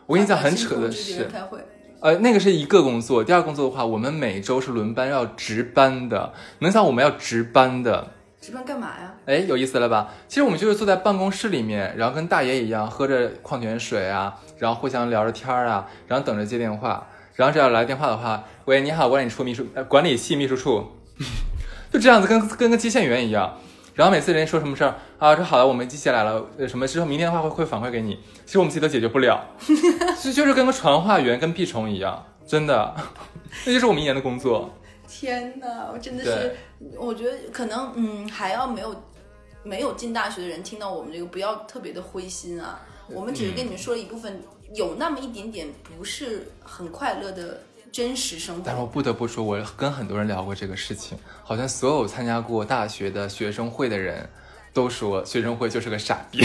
我跟你讲，很扯的是，开会，呃，那个是一个工作。第二个工作的话，我们每周是轮班要值班的。能想我们要值班的，值班干嘛呀？哎，有意思了吧？其实我们就是坐在办公室里面，然后跟大爷一样喝着矿泉水啊，然后互相聊着天儿啊，然后等着接电话。然后只要来电话的话，喂，你好，管理处秘书，管理系秘书处，<laughs> 就这样子跟跟个接线员一样。然后每次人家说什么事儿啊，说好了，我们记下来了，呃，什么之后明天的话会会反馈给你。其实我们自己都解决不了，<laughs> 就就是跟个传话员跟屁虫一样，真的，那就是我们一年的工作。天哪，我真的是，我觉得可能嗯，还要没有没有进大学的人听到我们这个，不要特别的灰心啊。我们只是跟你们说了一部分，有那么一点点不是很快乐的真实生活。但是我不得不说，我跟很多人聊过这个事情，好像所有参加过大学的学生会的人都说学生会就是个傻逼。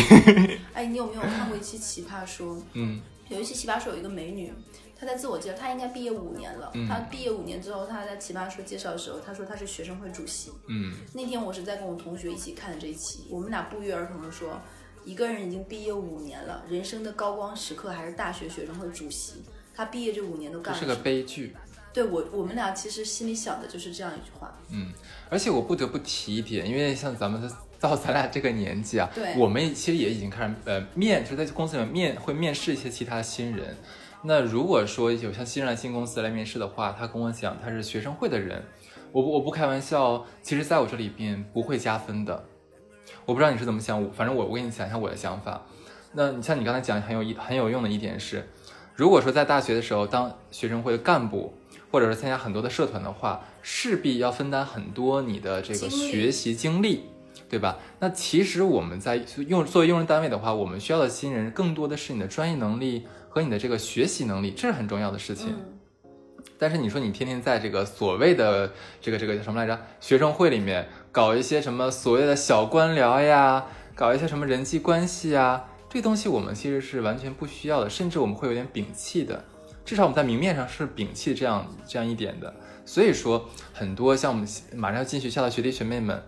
哎，你有没有看过一期《奇葩说》？嗯有一期《奇葩说》有一个美女，她在自我介绍，他应该毕业五年了。嗯她毕业五年之后，他在《奇葩说》介绍的时候，他说他是学生会主席。嗯，那天我是在跟我同学一起看的这一期，我们俩不约而同的说，一个人已经毕业五年了，人生的高光时刻还是大学学生会主席。他毕业这五年都干了是个？悲剧。对我，我们俩其实心里想的就是这样一句话。嗯，而且我不得不提一点，因为像咱们的到咱俩这个年纪啊，对我们其实也已经开始呃面，就是在公司里面面会面试一些其他新人。那如果说有像新人来新公司来面试的话，他跟我讲他是学生会的人，我不我不开玩笑，其实在我这里边不会加分的。我不知道你是怎么想，我反正我我给你讲一下我的想法。那你像你刚才讲很有一很有用的一点是，如果说在大学的时候当学生会的干部，或者是参加很多的社团的话，势必要分担很多你的这个学习经历，对吧？那其实我们在用作为用人单位的话，我们需要的新人更多的是你的专业能力和你的这个学习能力，这是很重要的事情。嗯，但是你说你天天在这个所谓的这个这个叫什么来着学生会里面搞一些什么所谓的小官僚呀，搞一些什么人际关系呀，这东西我们其实是完全不需要的，甚至我们会有点摒弃的。至少我们在明面上是摒弃这样这样一点的。所以说，很多像我们马上要进学校的学弟学妹们，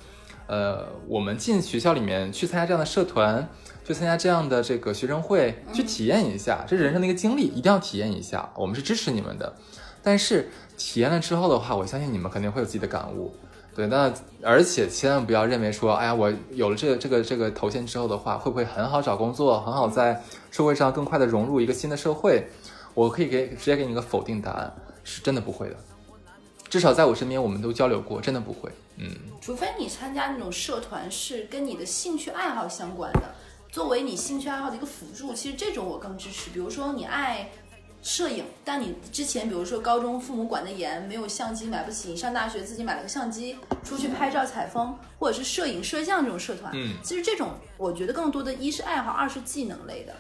呃，我们进学校里面去参加这样的社团，去参加这样的这个学生会，去体验一下，这是人生的一个经历，一定要体验一下。我们是支持你们的，但是体验了之后的话，我相信你们肯定会有自己的感悟。对，那而且千万不要认为说，哎呀，我有了这个这个这个头衔之后的话，会不会很好找工作，很好在社会上更快的融入一个新的社会？我可以给直接给你一个否定答案，是真的不会的。至少在我身边，我们都交流过，真的不会。嗯，除非你参加那种社团是跟你的兴趣爱好相关的，作为你兴趣爱好的一个辅助，其实这种我更支持。比如说你爱摄影，但你之前比如说高中父母管得严，没有相机买不起，你上大学自己买了个相机，出去拍照采风，或者是摄影摄像这种社团，嗯，其实这种我觉得更多的一是爱好，二是技能类的，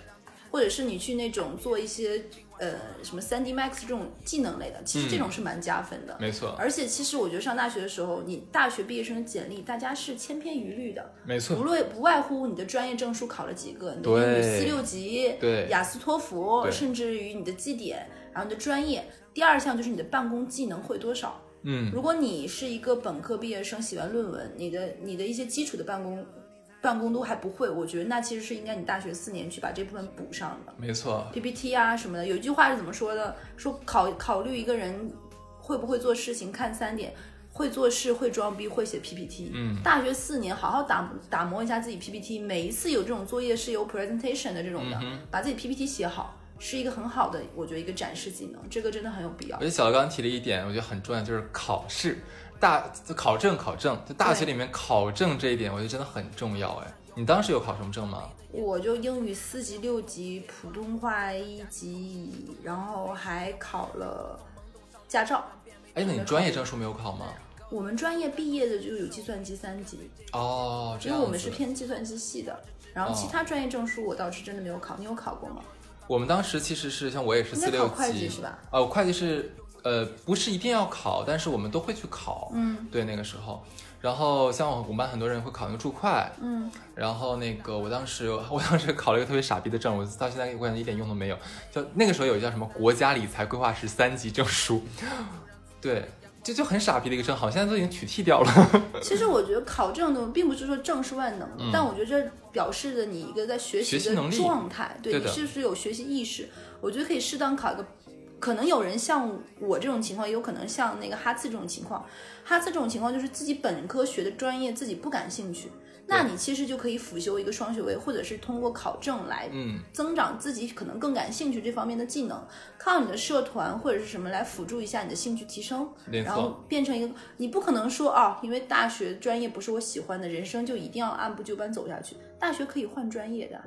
或者是你去那种做一些呃什么三 D Max 这种技能类的，其实这种是蛮加分的。没错，而且其实我觉得上大学的时候，你大学毕业生的简历，大家是千篇一律的，没错无，论不外乎你的专业证书考了几个，你的英语四六级，对雅思托福，甚至于你的绩点，然后你的专业。第二项就是你的办公技能会多少。嗯，如果你是一个本科毕业生，写完论文，你的你的一些基础的办公办公都还不会，我觉得那其实是应该你大学四年去把这部分补上的。没错，PPT 啊什么的，有一句话是怎么说的？说考考虑一个人会不会做事情，看三点：会做事、会装逼、会写 PPT。嗯，大学四年好好打打磨一下自己 PPT，每一次有这种作业是有 presentation 的这种的，嗯把自己 PPT 写好，是一个很好的，我觉得一个展示技能，这个真的很有必要而。且小刘刚刚提了一点，我觉得很重要，就是考试，大考证考证，就大学里面考证这一点，我觉得真的很重要。哎，你当时有考什么证吗？我就英语四级、六级，普通话一级，然后还考了驾照。哎，那你专业证书没有考吗？我们专业毕业的就有计算机三级，哦。因为我们是偏计算机系的。然后其他专业证书我倒是真的没有考，你有考过吗？我们当时其实是像我也是四六考会计级是吧？呃，我会计是呃不是一定要考，但是我们都会去考。嗯对，那个时候，然后像我们班很多人会考那个注会，嗯，然后那个我当时 <laughs> 我当时考了一个特别傻逼的证，我到现在我感觉一点用都没有。就那个时候有一个叫什么国家理财规划师三级证书，<laughs> 对，这就很傻逼的一个证，好像现在都已经取缔掉了。<laughs> 其实我觉得考证的并不是说证是万能的，但我觉得这表示的你一个在学习的状态，对对你是不是有学习意识？我觉得可以适当考一个。可能有人像我这种情况，也有可能像那个哈次这种情况。哈次这种情况就是自己本科学的专业自己不感兴趣，那你其实就可以辅修一个双学位，或者是通过考证来嗯，增长自己可能更感兴趣这方面的技能，靠你的社团或者是什么来辅助一下你的兴趣提升，然后，变成一个你不可能说啊，因为大学专业不是我喜欢的，人生就一定要按部就班走下去。大学可以换专业的，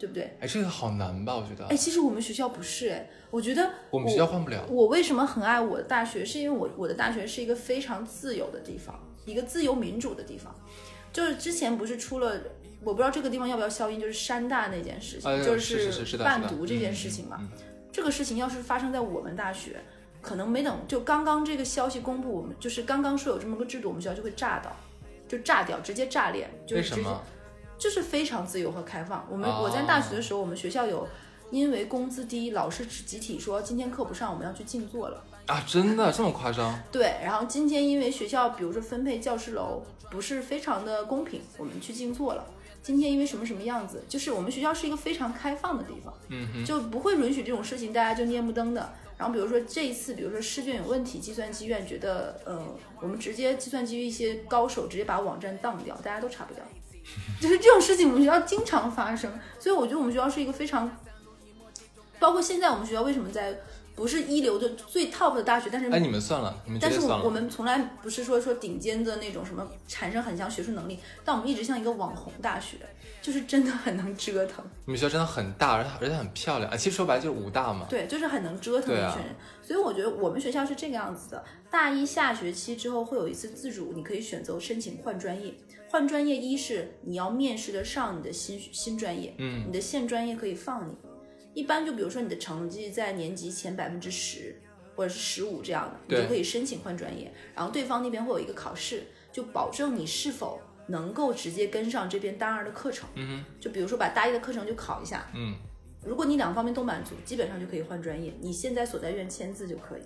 对不对？哎，这个好难吧？我觉得哎，其实我们学校不是哎，我觉得我们学校换不了。我为什么很爱我的大学，是因为我我的大学是一个非常自由的地方，一个自由民主的地方。就是之前不是出了，我不知道这个地方要不要消音，就是山大那件事情，哎就是贩毒这件嗯事情嘛。嗯这个事情要是发生在我们大学，可能没等就刚刚这个消息公布，我们就是刚刚说有这么个制度，我们学校就会炸到，就炸掉，直接炸裂，就是直接为什么？就是非常自由和开放。我们、哦我在大学的时候，我们学校有因为工资低，老师集体说今天课不上，我们要去静坐了。啊，真的这么夸张？<laughs> 对，然后今天因为学校比如说分配教师楼不是非常的公平，我们去静坐了。今天因为什么什么样子，就是我们学校是一个非常开放的地方，就不会允许这种事情大家就蔫不登的。然后比如说这一次，比如说试卷有问题，计算机院觉得，呃，我们直接计算机一些高手直接把网站当掉，大家都查不掉。<laughs> 就是这种事情，我们学校经常发生，所以我觉得我们学校是一个非常，包括现在我们学校为什么在不是一流的最 top 的大学，但是哎，你们算了，你们直但是接算了。我我们从来不是说说顶尖的那种什么产生很强学术能力，但我们一直像一个网红大学，就是真的很能折腾，你们学校真的很大，而且而且很漂亮。啊，其实说白了就是武大嘛。对，就是很能折腾的一群人。所以我觉得我们学校是这个样子的：大一下学期之后会有一次自主，你可以选择申请换专业。换专业一是你要面试得上你的新新专业，嗯你的现专业可以放你。一般就比如说你的成绩在年级前百分之十或者是十五这样的，你就可以申请换专业。然后对方那边会有一个考试，就保证你是否能够直接跟上这边大二的课程。嗯就比如说把大一的课程就考一下，嗯，如果你两方面都满足，基本上就可以换专业。你现在所在院签字就可以。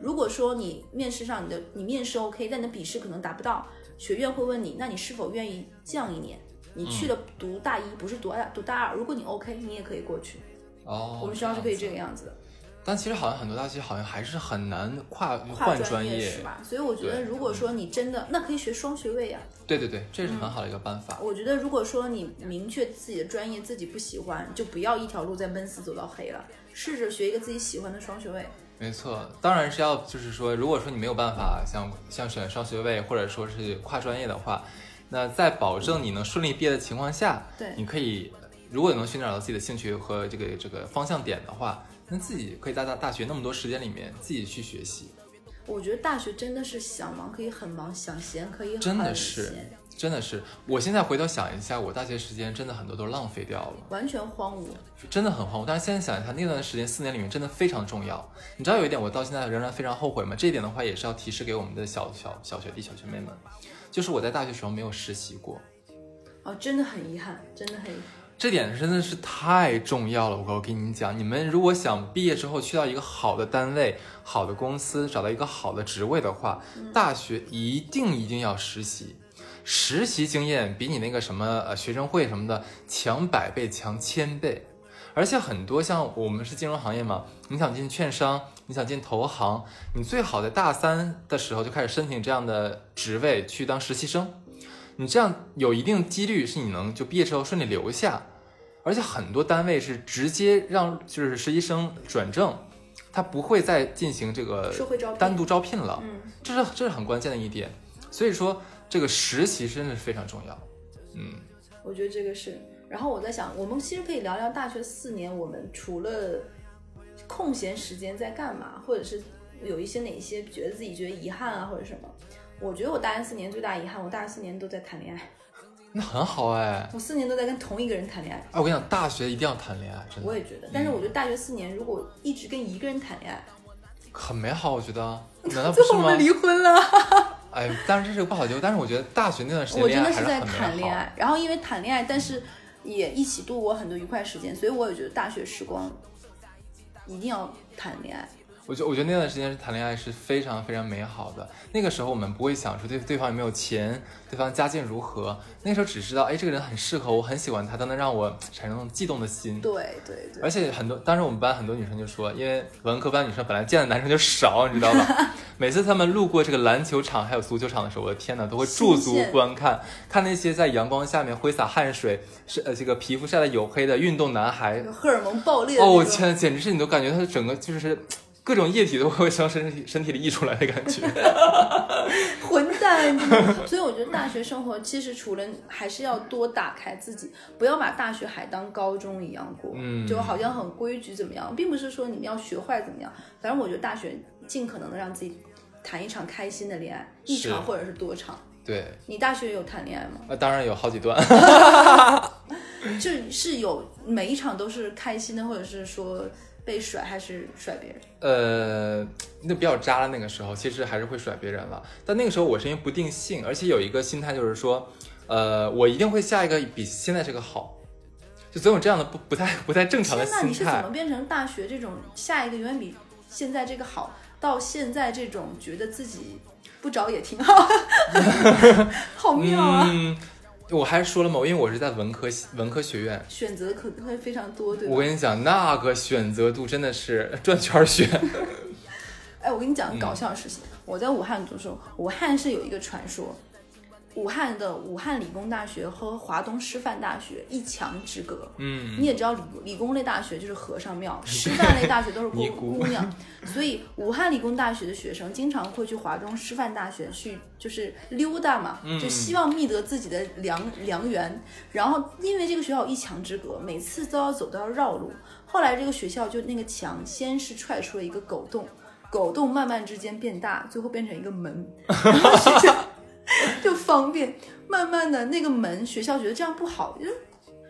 如果说你面试上你的你面试 OK，但你的笔试可能达不到，学院会问你，那你是否愿意降一年？你去了读大一，不是读大读大二。如果你 OK，你也可以过去。哦，我们学校是可以这个样子的。但其实好像很多大学好像还是很难跨跨换专业是吧？所以我觉得，如果说你真的，那可以学双学位呀、对对对，这是很好的一个办法。我觉得，如果说你明确自己的专业自己不喜欢，就不要一条路再闷死走到黑了，试着学一个自己喜欢的双学位。没错，当然是要就是说，如果说你没有办法像像选双学位或者说是跨专业的话，那在保证你能顺利毕业的情况下，对你可以如果能寻找到自己的兴趣和这个这个方向点的话，那自己可以在大大学那么多时间里面自己去学习，我觉得大学真的是想忙可以很忙，想闲可以很闲真的是闲，真的是。我现在回头想一下，我大学时间真的很多都浪费掉了。完全荒芜。真的很荒芜。但是现在想一下，那段时间四年里面真的非常重要。你知道有一点，我到现在仍然非常后悔吗？这一点的话，也是要提示给我们的小小小学弟、小学妹们，就是我在大学时候没有实习过，哦，真的很遗憾，真的很遗憾。这点真的是太重要了。我我跟你讲，你们如果想毕业之后去到一个好的单位、好的公司，找到一个好的职位的话，大学一定一定要实习。实习经验比你那个什么呃学生会什么的强百倍、强千倍，而且很多像我们是金融行业嘛，你想进券商，你想进投行，你最好在大三的时候就开始申请这样的职位去当实习生，你这样有一定几率是你能就毕业之后顺利留下，而且很多单位是直接让就是实习生转正，他不会再进行这个社会招单独招聘了，嗯，这是这是很关键的一点，所以说这个实习真的是非常重要，嗯。我觉得这个是。然后我在想，我们其实可以聊聊大学四年，我们除了空闲时间在干嘛，或者是有一些哪些觉得自己觉得遗憾啊，或者什么。我觉得我大学四年最大遗憾，我大学四年都在谈恋爱，那很好哎，我四年都在跟同一个人谈恋爱。哎，我跟你讲，大学一定要谈恋爱，真的我也觉得，但是我觉得大学四年如果一直跟一个人谈恋爱，很美好，我觉得，难道不是吗 <laughs> 最后我们？离婚了。哎，当然这是个不好结果，但是我觉得大学那段时间我真的是在。谈恋爱，然后因为谈恋爱，但是也一起度过很多愉快时间，所以我也觉得大学时光一定要谈恋爱。我觉得我觉得那段时间是谈恋爱是非常非常美好的。那个时候我们不会想说对对方有没有钱，对方家境如何，那个时候只知道哎这个人很适合我，很喜欢他，他能让我产生那种悸动的心。对对对，而且很多，当时我们班很多女生就说，因为文科班女生本来见的男生就少，你知道吧？<laughs> 每次他们路过这个篮球场还有足球场的时候，我的天呐，都会驻足观看，看那些在阳光下面挥洒汗水，是呃这个皮肤晒得黝黑的运动男孩。荷尔蒙爆裂哦。我天，简直是你都感觉他整个就是各种液体都会从身体身体里溢出来的感觉。<laughs> 混蛋！所以我觉得大学生活其实除了还是要多打开自己，不要把大学还当高中一样过，嗯就好像很规矩怎么样，并不是说你们要学坏怎么样。反正我觉得大学尽可能的让自己谈一场开心的恋爱，一场或者是多场。对，你大学有谈恋爱吗？呃，当然有好几段。<laughs> 就是有每一场都是开心的，或者是说被甩还是甩别人？呃，那比较渣的那个时候，其实还是会甩别人了。但那个时候我是因为不定性，而且有一个心态就是说，呃，我一定会下一个比现在这个好，就总有这样的不不太不太正常的心态。那，你是怎么。变成大学这种下一个永远比现在这个好，到现在这种觉得自己不找也挺好，<laughs> 好妙啊！嗯，我还是说了嘛，因为我是在文科文科学院，选择可能会非常多，对吧我？跟你讲，那个选择度真的是 <laughs> 转圈儿选。<laughs> 哎，我跟你讲嗯个搞笑的事情，我在武汉读书，武汉是有一个传说。武汉的武汉理工大学和华东师范大学一墙之隔，嗯，你也知道理理工类大学就是和尚庙，<laughs> 师范类大学都是姑姑 <laughs> 姑娘，所以武汉理工大学的学生经常会去华中师范大学去就是溜达嘛，嗯。就希望觅得自己的良良缘。然后因为这个学校有一墙之隔，每次都要走都要绕路。后来这个学校就那个墙先是踹出了一个狗洞，狗洞慢慢之间变大，最后变成一个门，<laughs> 然后学校就方便。慢慢的那个门，学校觉得这样不好，就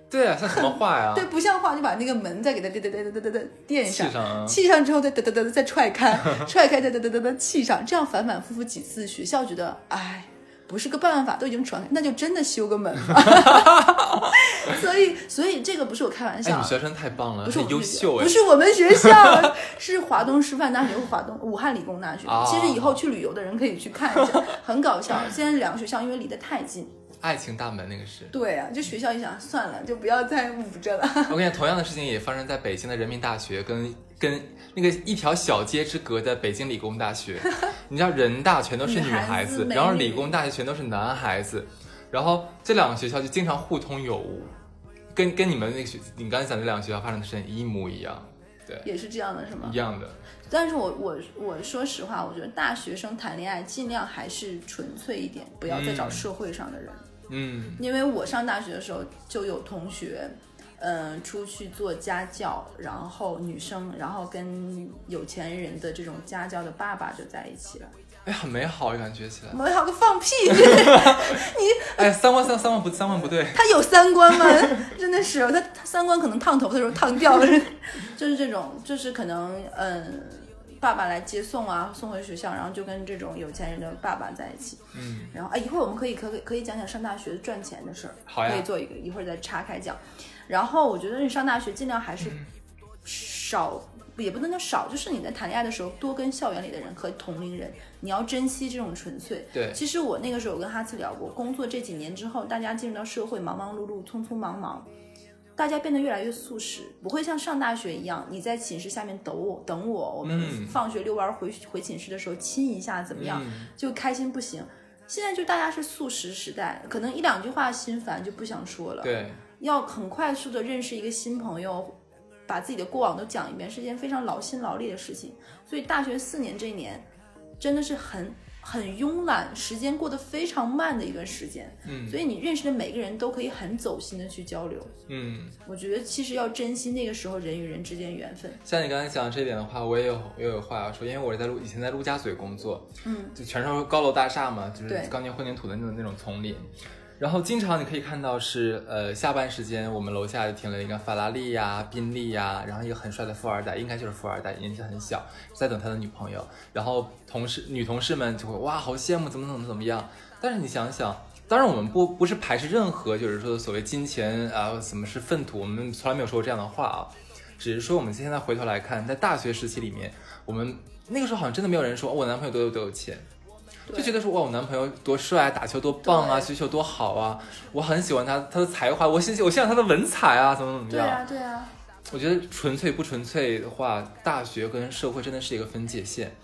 对啊，像什么话呀？对，不像话，就把那个门再给它哒哒哒哒哒哒哒垫上气，上啊。砌上之后再哒哒哒哒再踹开，踹开再哒哒哒哒哒砌上，这样反反复复几次，学校觉得哎。不是个办法，都已经传开，那就真的修个门吧。<laughs> 所以，所以这个不是我开玩哎，笑你，学生太棒了，不是优秀哎不。是我们学校，是华东师范大学和华东武汉理工大学。啊其实以后去旅游的人可以去看一下，<laughs> 很搞笑。现在两个学校因为离得太近，爱情大门那个是。对啊，就学校一想，算了，就不要再捂着了。我跟你讲，同样的事情也发生在北京的人民大学，跟跟那个一条小街之隔的北京理工大学。<laughs> 你知道人大全都是女孩子，孩子然后理工大学全都是男孩子，然后这两个学校就经常互通有无，跟跟你们那个学你刚才讲这两个学校发生的事情一模一样，对，也是这样的，是吗一？样的。但是我我我说实话，我觉得大学生谈恋爱尽量还是纯粹一点，不要再找嗯社会上的人。嗯因为我上大学的时候就有同学，嗯、出去做家教，然后女生，然后跟有钱人的这种家教的爸爸就在一起了。哎，很美好，感觉起来。美好个放屁！<laughs> 你哎，三观三三观不三观不对。他有三观吗？真的是，他他三观可能烫头的时候烫掉了，<laughs> 就是这种，就是可能嗯，爸爸来接送啊，送回学校，然后就跟这种有钱人的爸爸在一起。嗯，然后哎，一会儿我们可以可以可以讲讲上大学赚钱的事儿，好呀可以做一个，一会儿再岔开讲。然后我觉得你上大学尽量还是嗯少，也不能叫少，就是你在谈恋爱的时候多跟校园里的人和同龄人，你要珍惜这种纯粹。对，其实我那个时候有跟哈次聊过，工作这几年之后，大家进入到社会，忙忙碌碌，匆匆忙忙，大家变得越来越素食，不会像上大学一样，你在寝室下面等我，等我，我们嗯放学遛弯回回寝室的时候亲一下，怎么样，嗯就开心不行。现在就大家是素食时代，可能一两句话心烦就不想说了，对，要很快速的认识一个新朋友，把自己的过往都讲一遍，是一件非常劳心劳力的事情。所以大学四年这一年，真的是很很慵懒，时间过得非常慢的一段时间。嗯所以你认识的每个人都可以很走心的去交流。嗯。我觉得其实要珍惜那个时候人与人之间缘分。像你刚才讲的这一点的话，我也有我也有话要说，因为我是在陆以前在陆家嘴工作，嗯，就全是高楼大厦嘛，就是钢筋混凝土的那种那种丛林。然后经常你可以看到是，呃，下班时间我们楼下就停了一个法拉利呀、宾利呀，然后一个很帅的富二代，应该就是富二代，年纪很小，在等他的女朋友。然后同事女同事们就会哇，好羡慕，怎么怎么怎么样。但是你想想，当然我们不不是排斥任何就是说所谓金钱啊，什么是粪土，我们从来没有说过这样的话啊。只是说我们现在回头来看，在大学时期里面，我们那个时候好像真的没有人说、哦我男朋友多有多有钱，就觉得说哇我男朋友多帅啊，打球多棒啊，对学习有多好啊，我很喜欢他他的才华，我欣我欣赏他的文采啊，怎么怎么样。对啊，对啊，我觉得纯粹不纯粹的话，大学跟社会真的是一个分界线。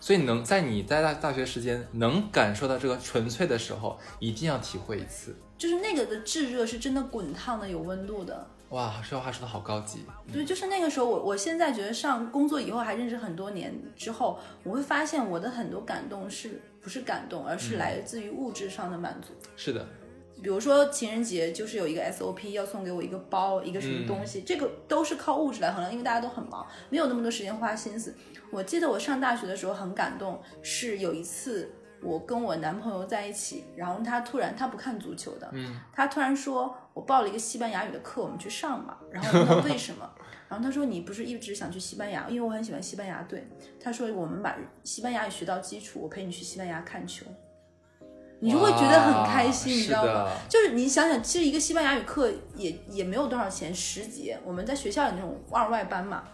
所以能在你在大大学时间能感受到这个纯粹的时候，一定要体会一次。就是那个的炙热是真的滚烫的，有温度的。哇，这话说的好高级。对，就是那个时候，我我现在觉得上工作以后还认识很多年之后，我会发现我的很多感动是不是感动，而是来自于物质上的满足。是的，比如说情人节就是有一个 SOP 要送给我一个包，一个什么东西，这个都是靠物质来衡量，因为大家都很忙，没有那么多时间花心思。我记得我上大学的时候很感动，是有一次我跟我男朋友在一起，然后他突然他不看足球的，嗯，他突然说我报了一个西班牙语的课，我们去上嘛。然后我问他为什么，<laughs> 然后他说你不是一直想去西班牙，因为我很喜欢西班牙队。他说我们把西班牙语学到基础，我陪你去西班牙看球。你就会觉得很开心，你知道吗？就是你想想，其实一个西班牙语课也也没有多少钱，十节。我们在学校有那种二外班嘛。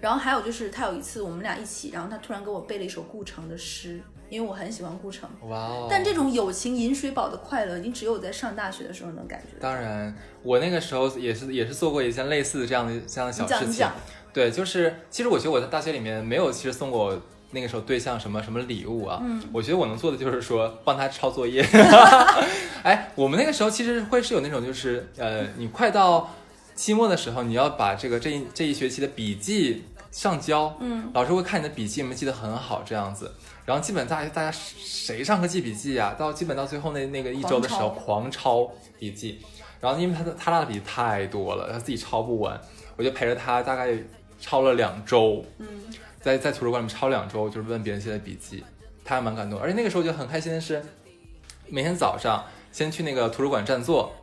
然后还有就是，他有一次我们俩一起，然后他突然给我背了一首顾城的诗，因为我很喜欢顾城。哇哦！但这种友情饮水饱的快乐，你只有在上大学的时候能感觉。当然，我那个时候也是也是做过一件类似的这样的这样的小事情讲讲。对，就是其实我觉得我在大学里面没有其实送过那个时候对象什么什么礼物啊。嗯，我觉得我能做的就是说帮他抄作业。<laughs> <laughs> 哎，我们那个时候其实会是有那种就是呃，你快到期末的时候，你要把这个这一这一学期的笔记上交。嗯，老师会看你的笔记有没有记得很好这样子。然后基本大家大家谁上课记笔记啊、到基本到最后那那个一周的时候狂抄笔记。然后因为他的他拉的笔记太多了，他自己抄不完，我就陪着他大概抄了两周。嗯，在在图书馆里面抄两周，就是问别人写的笔记，他还蛮感动。而且那个时候就很开心的是，每天早上先去那个图书馆占座，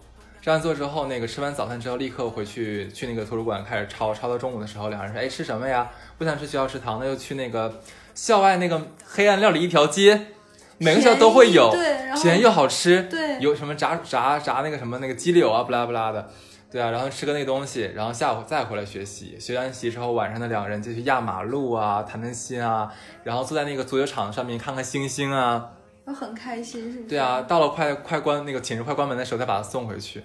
占完座之后，那个吃完早饭之后，立刻回去去那个图书馆开始抄，抄到中午的时候，两人说：“哎，吃什么呀？不想吃学校食堂，那就去那个校外那个黑暗料理一条街，每个学校都会有，便宜对，然后便宜又好吃，对，有什么炸炸炸那个什么那个鸡柳啊，不拉不拉的，对啊，然后吃个那个东西，然后下午再回来学习，学完习之后晚上的两个人就去压马路啊，谈谈心啊，然后坐在那个足球场上面看看星星啊，我很开心，是不是？对啊，，到了快快关那个寝室快关门的时候再把他送回去，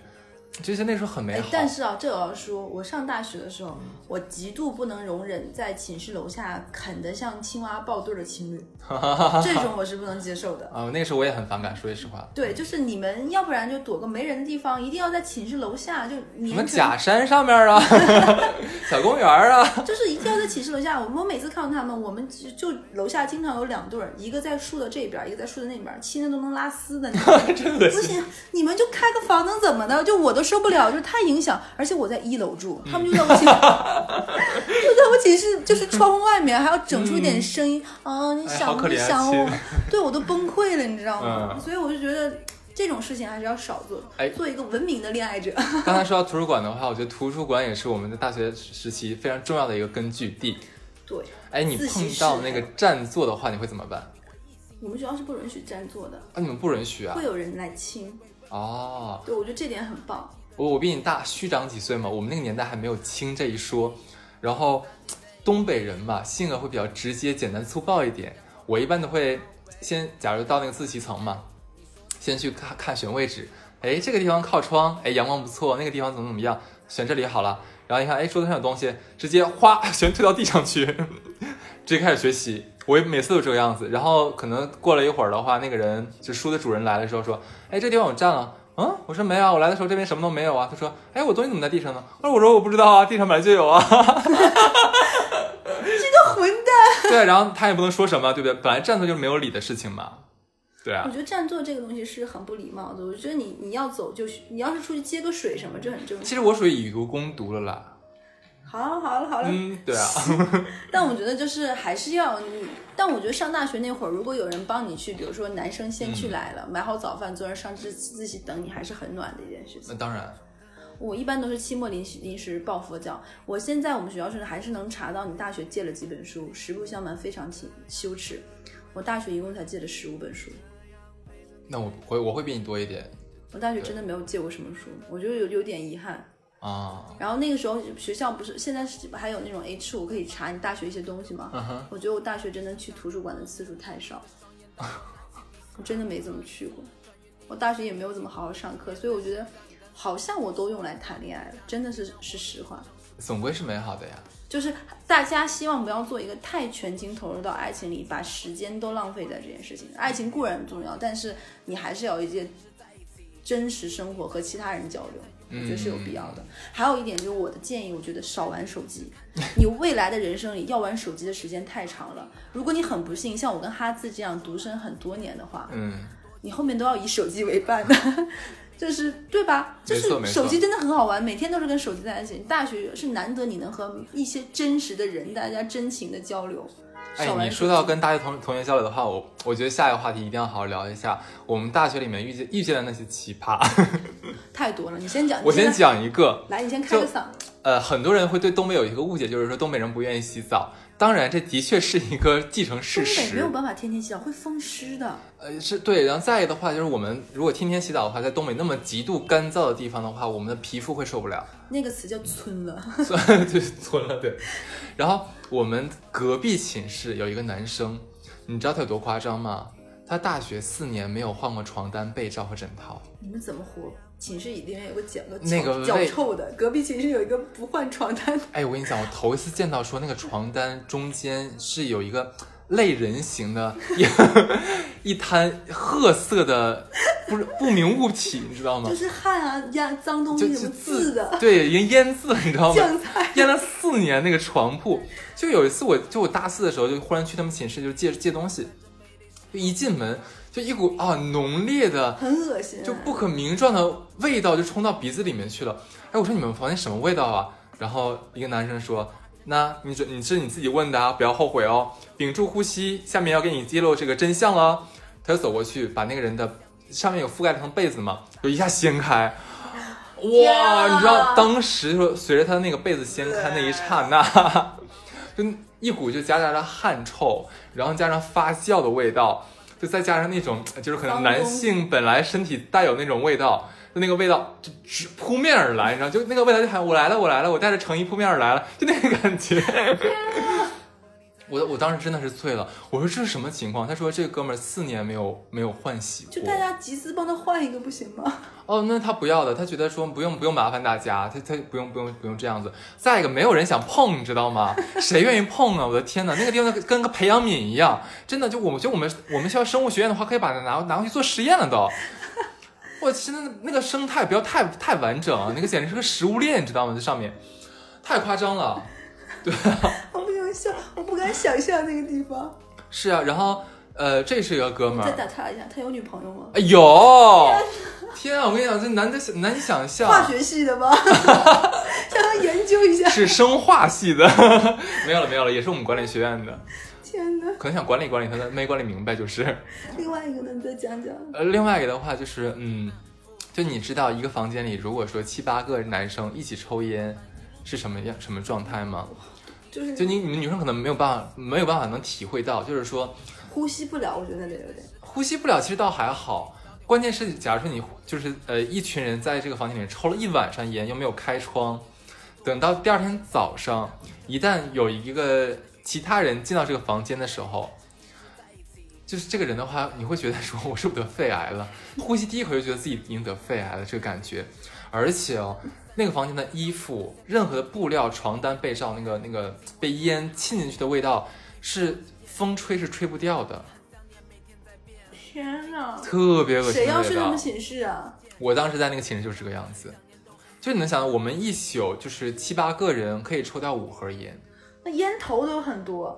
这些那时候很美哎好。，但是啊，这我要说，我上大学的时候，我极度不能容忍在寝室楼下啃得像青蛙抱对儿的情侣，<laughs> 这种我是不能接受的。啊、那个时候我也很反感，说句实话。对，就是你们要不然就躲个没人的地方，一定要在寝室楼下，就你们假山上面啊，<laughs> 小公园啊，就是一定要在寝室楼下。我们我每次看到他们，我们就就楼下经常有两对儿，一个在树的这边，一个在树的那边，亲的都能拉丝的那种。<laughs> 真的不行，你们就开个房能怎么的？就我都受不了，就是太影响。而且我在一楼住，他们就在我 <laughs> 寝，就在我寝室，就是窗户外面还要整出一点声音啊！你哎想不好可怜啊想我亲？<laughs> 对我都崩溃了，你知道吗？嗯所以我就觉得这种事情还是要少做，哎做一个文明的恋爱者。刚才说到 <laughs> 图书馆的话，我觉得图书馆也是我们的大学时期非常重要的一个根据地。对哎，你碰到那个占座的话，你会怎么办？我们学校是不允许占座的，啊，你们不允许啊会？有人来亲。哦，对，我觉得这点很棒。我我比你大虚长几岁嘛，我们那个年代还没有亲这一说。然后东北人嘛，性格会比较直接、简单、粗暴一点。我一般都会先，假如到那个自习层嘛，先去看看选位置。哎，这个地方靠窗，哎，阳光不错。那个地方怎么怎么样，选这里好了。然后一看，哎，桌子上有东西，直接哗 <laughs> 全推到地上去，直接开始学习。我也每次都这个样子。然后可能过了一会儿的话，那个人就书的主人来的时候说，哎，这地方我占了。嗯，我说没有啊，我来的时候这边什么都没有啊。他说，哎，我东西怎么在地上呢？我说我说我不知道啊，地上本来就有啊。<laughs> 这个混蛋！对，然后他也不能说什么，对不对？本来占座就是没有理的事情嘛。对啊我，觉得占座这个东西是很不礼貌的。我觉得你你要走就你要是出去接个水什么，这很正常。其实我属于以毒攻毒了啦。好，好了，好了。嗯，对啊，<laughs> 但我觉得就是还是要你，但我觉得上大学那会儿，如果有人帮你去，比如说男生先去来了，买好早饭，坐那上自自习等你，还是很暖的一件事情。那当然。我一般都是期末临时临时抱佛脚。我现在我们学校是还是能查到你大学借了几本书，实不相瞒，非常挺羞耻。我大学一共才借了十五本书，那我会我会比你多一点我大学真的没有借过什么书，我觉得有有点遗憾。啊。然后那个时候学校不是现在是还有那种 H 五可以查你大学一些东西吗？我觉得我大学真的去图书馆的次数太少，<laughs> 我真的没怎么去过。我大学也没有怎么好好上课，所以我觉得好像我都用来谈恋爱了，真的是是实话。总归是美好的呀。就是大家希望不要做一个太全情投入到爱情里，把时间都浪费在这件事情。爱情固然重要，但是你还是要有一些真实生活和其他人交流，我觉得是有必要的。还有一点就是我的建议，我觉得少玩手机。你未来的人生里要玩手机的时间太长了。如果你很不幸，像我跟哈兹这样独身很多年的话，嗯，你后面都要以手机为伴的，<laughs> 就是对吧？就是手机真的很好玩，每天都是跟手机在一起。大学是难得你能和一些真实的人，大家真情的交流。哎你说到跟大学同同学交流的话，我我觉得下一个话题一定要好好聊一下我们大学里面遇见遇见的那些奇葩。<laughs> 太多了，你先讲。我先，讲一个，来，你先开个嗓。呃，很多人会对东北有一个误解，就是说东北人不愿意洗澡。当然，这的确是一个既成事东北没有。办法天天洗澡，会风湿的。呃，是对。然后再一个的话，就是我们如果天天洗澡的话，在东北那么极度干燥的地方的话，我们的皮肤会受不了。<laughs> 那个词叫“皴 <laughs> 了对，皴了对。然后我们隔壁寝室有一个男生，你知道他有多夸张吗？他大学四年没有换过床单、被罩和枕套。”，你们怎么活？寝室里面有个脚那个脚味臭的，隔壁寝室有一个不换床单的。哎，我跟你讲，我头一次见到说那个床单中间是有一个类人形的一 <laughs> 一滩褐色的不是不明物体，你知道吗就？是汗啊、压脏东就就西什么渍的对，已经腌渍了，你知道吗？腌了四年那个床铺，就有一次我就我大四的时候就忽然去他们寝室就借借东西，就一进门就一股啊浓烈的很恶心、啊，就不可名状的味道就冲到鼻子里面去了。哎，我说你们房间什么味道啊？然后一个男生说：“那你这你是你自己问的啊，不要后悔哦，屏住呼吸，下面要给你揭露这个真相了。”他就走过去，把那个人的上面有覆盖了层被子嘛，就一下掀开。哇，啊你知道当时说随着他那个被子掀开那一刹那，<laughs> 就一股就夹杂着汗臭，然后加上发酵的味道，就再加上那种就是可能男性本来身体带有那种味道，就那个味道就直扑面而来，你知道，就那个味道就喊我来了，我来了，我带着诚意扑面而来了，就那个感觉。<laughs> 我我当时真的是醉了，我说这是什么情况？他说这个哥们儿四年没有没有换洗过。就大家集资帮他换一个不行吗？<laughs> 哦，那他不要的，他觉得说不用不用麻烦大家，他他不用不用不用这样子。再一个，没有人想碰，你知道吗？谁愿意碰啊？我的天哪，那个地方跟个培养皿一样，真的就我们就我们我们学校生物学院的话，可以把它拿拿回去做实验了都。我现在那个生态不要太太完整啊，那个简直是个食物链，你知道吗？这上面太夸张了。对啊，<laughs> 我不想想，我不敢想象那个地方。是啊，然后呃，这是一个哥们儿再，打岔一下，他有女朋友吗？哎有，天啊，我跟你讲，这难得想难以想象，化学系的吗？<laughs> 让他研究一下。是生化系的，<laughs> 没有了没有了，也是我们管理学院的，天哪！可能想管理管理他的，没管理明白就是。另外一个呢，你再讲讲。呃，另外一个的话就是，嗯，就你知道一个房间里如果说七八个男生一起抽烟是什么样什么状态吗？就是就你你们女生可能没有办法没有办法能体会到，就是说呼吸不了，我觉得那得有点。呼吸不了，其实倒还好。关键是，假如说你就是呃一群人在这个房间里抽了一晚上烟，又没有开窗，等到第二天早上，一旦有一个其他人进到这个房间的时候，就是这个人的话，你会觉得说我是不是得肺癌了？呼吸第一口就觉得自己已经得肺癌了，这个感觉。而且哦，那个房间的衣服、任何的布料、床单、被罩，那个那个被烟沁进去的味道，是风吹是吹不掉的。天哪！特别恶心谁要睡他们。寝室啊？我当时在那个寝室就是这个样子，就你能想到，我们一宿就是七八个人可以抽掉五盒烟。那烟头都很多。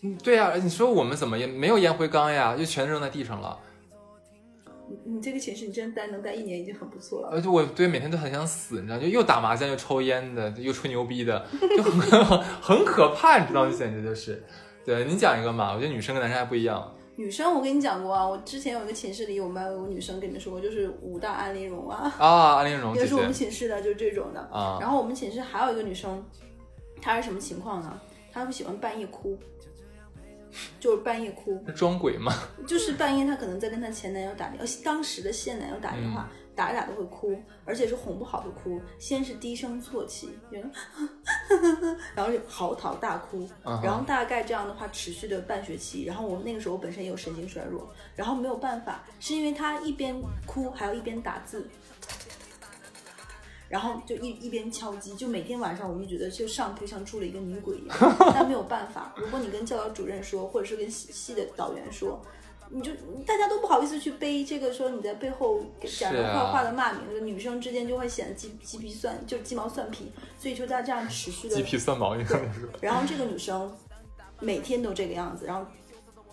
嗯，对呀、你说我们怎么也没有烟灰缸呀，就全扔在地上了。你你这个寝室你真待能待一年已经很不错了。而且我对每天都很想死，你知道，就又打麻将又抽烟的，又吹牛逼的，就很很可怕，你知道，简直就是。对你讲一个嘛，我觉得女生跟男生还不一样。女生我跟你讲过啊，我之前有一个寝室里，我们班有个女生跟你们说过，就是武大安陵容啊，啊，安陵容也是我们寝室的，就是这种的。啊，然后我们寝室还有一个女生，她是什么情况呢？她会喜欢半夜哭，就是半夜哭，装鬼吗？就是半夜她可能在跟她前男友打电，话，当时的现男友打电话，打着打着会哭，而且是哄不好的哭，先是低声啜泣，<laughs> 然后就嚎啕大哭，然后大概这样的话持续的半学期，然后我那个时候本身也有神经衰弱，然后没有办法，是因为她一边哭还要一边打字，然后就一一边敲击，就每天晚上我们觉得就上铺像住了一个女鬼一样，<laughs> 但没有办法，如果你跟教导主任说，或者是跟系系的导员说。你就大家都不好意思去背这个，说你在背后给讲人坏话的骂名，女生之间就会显得鸡鸡皮蒜，就鸡毛蒜皮，所以就在这样持续的鸡皮蒜毛，你跟你说。然后这个女生每天都这个样子，然后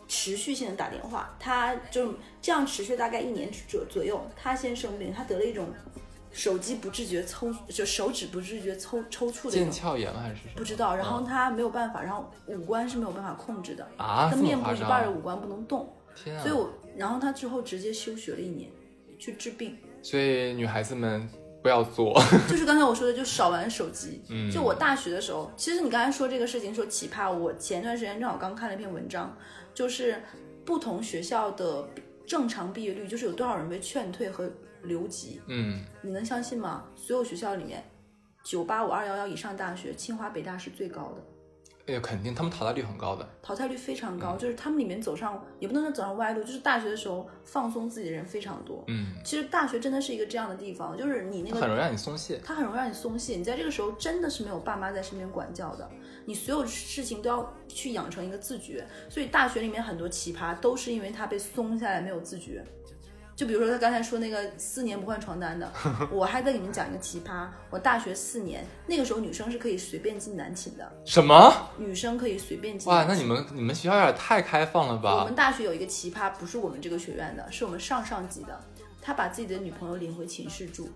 持续性的打电话，她就这样持续大概一年左左右。她先生病，她得了一种手机不自觉抽，就手指不自觉抽抽搐的一腱种，鞘炎吗？还是什么？不知道。然后他没有办法，然后五官是没有办法控制的，啊，她这么夸面部一半的？五官不能动，天啊！所以我，然后他之后直接休学了一年去治病。所以女孩子们不要做。<laughs> 就是刚才我说的，就少玩手机。嗯就我大学的时候，其实你刚才说这个事情说奇葩，我前段时间正好刚看了一篇文章，就是不同学校的正常毕业率，就是有多少人被劝退和留级，嗯，你能相信吗？所有学校里面，九八五、二幺幺以上大学，清华、北大是最高的。哎呀，肯定他们淘汰率很高的。淘汰率非常嗯高，就是他们里面走上也不能说走上歪路，就是大学的时候放松自己的人非常多。嗯，其实大学真的是一个这样的地方，就是你那个很容易让你松懈。它很容易让你松懈。你在这个时候真的是没有爸妈在身边管教的，你所有事情都要去养成一个自觉。所以大学里面很多奇葩都是因为他被松下来没有自觉。就比如说他刚才说那个四年不换床单的，<laughs> 我还在给你们讲一个奇葩。我大学四年，那个时候女生是可以随便进男寝的，什么？女生可以随便进哇。那你们你们学校有点太开放了吧我们？大学有一个奇葩，不是我们这个学院的，是我们上上级的。他把自己的女朋友领回寝室住，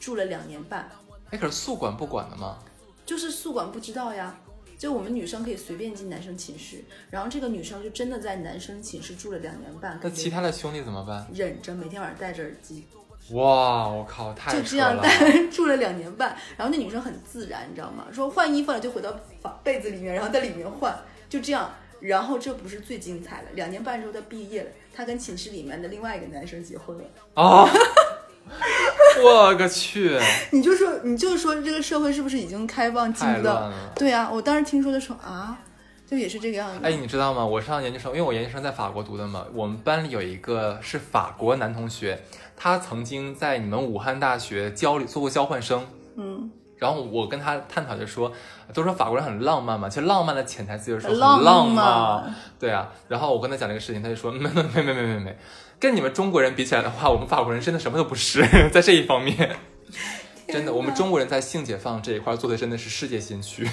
住了两年半。哎，可是宿管不管的吗？就是宿管不知道呀，就我们女生可以随便进男生寝室，然后这个女生就真的在男生寝室住了两年半，那其他的兄弟怎么办？忍着每天晚上戴着耳机，哇，我靠，太就这样扯了！戴 <laughs> 住了两年半。然后那女生很自然，你知道吗？说换衣服了就回到房被子里面，然后在里面换，就这样。然后这不是最精彩的，两年半之后她毕业了，她跟寝室里面的另外一个男生结婚了。啊！<laughs> 我个去，你就说，你就说这个社会是不是已经开放进太入到？乱了。对啊，我当时听说的时候啊，就也是这个样子。哎，你知道吗？我上研究生，因为我研究生在法国读的嘛，我们班里有一个是法国男同学，他曾经在你们武汉大学交流做过交换生。嗯，然后我跟他探讨就说，都说法国人很浪漫嘛，其实浪漫的潜台词就是说很浪浪漫对啊，然后我跟他讲这个事情，他就说没没没没没没没，跟你们中国人比起来的话，我们法国人真的什么都不是，<laughs> 在这一方面。真的，我们中国人在性解放这一块做的真的是世界先驱。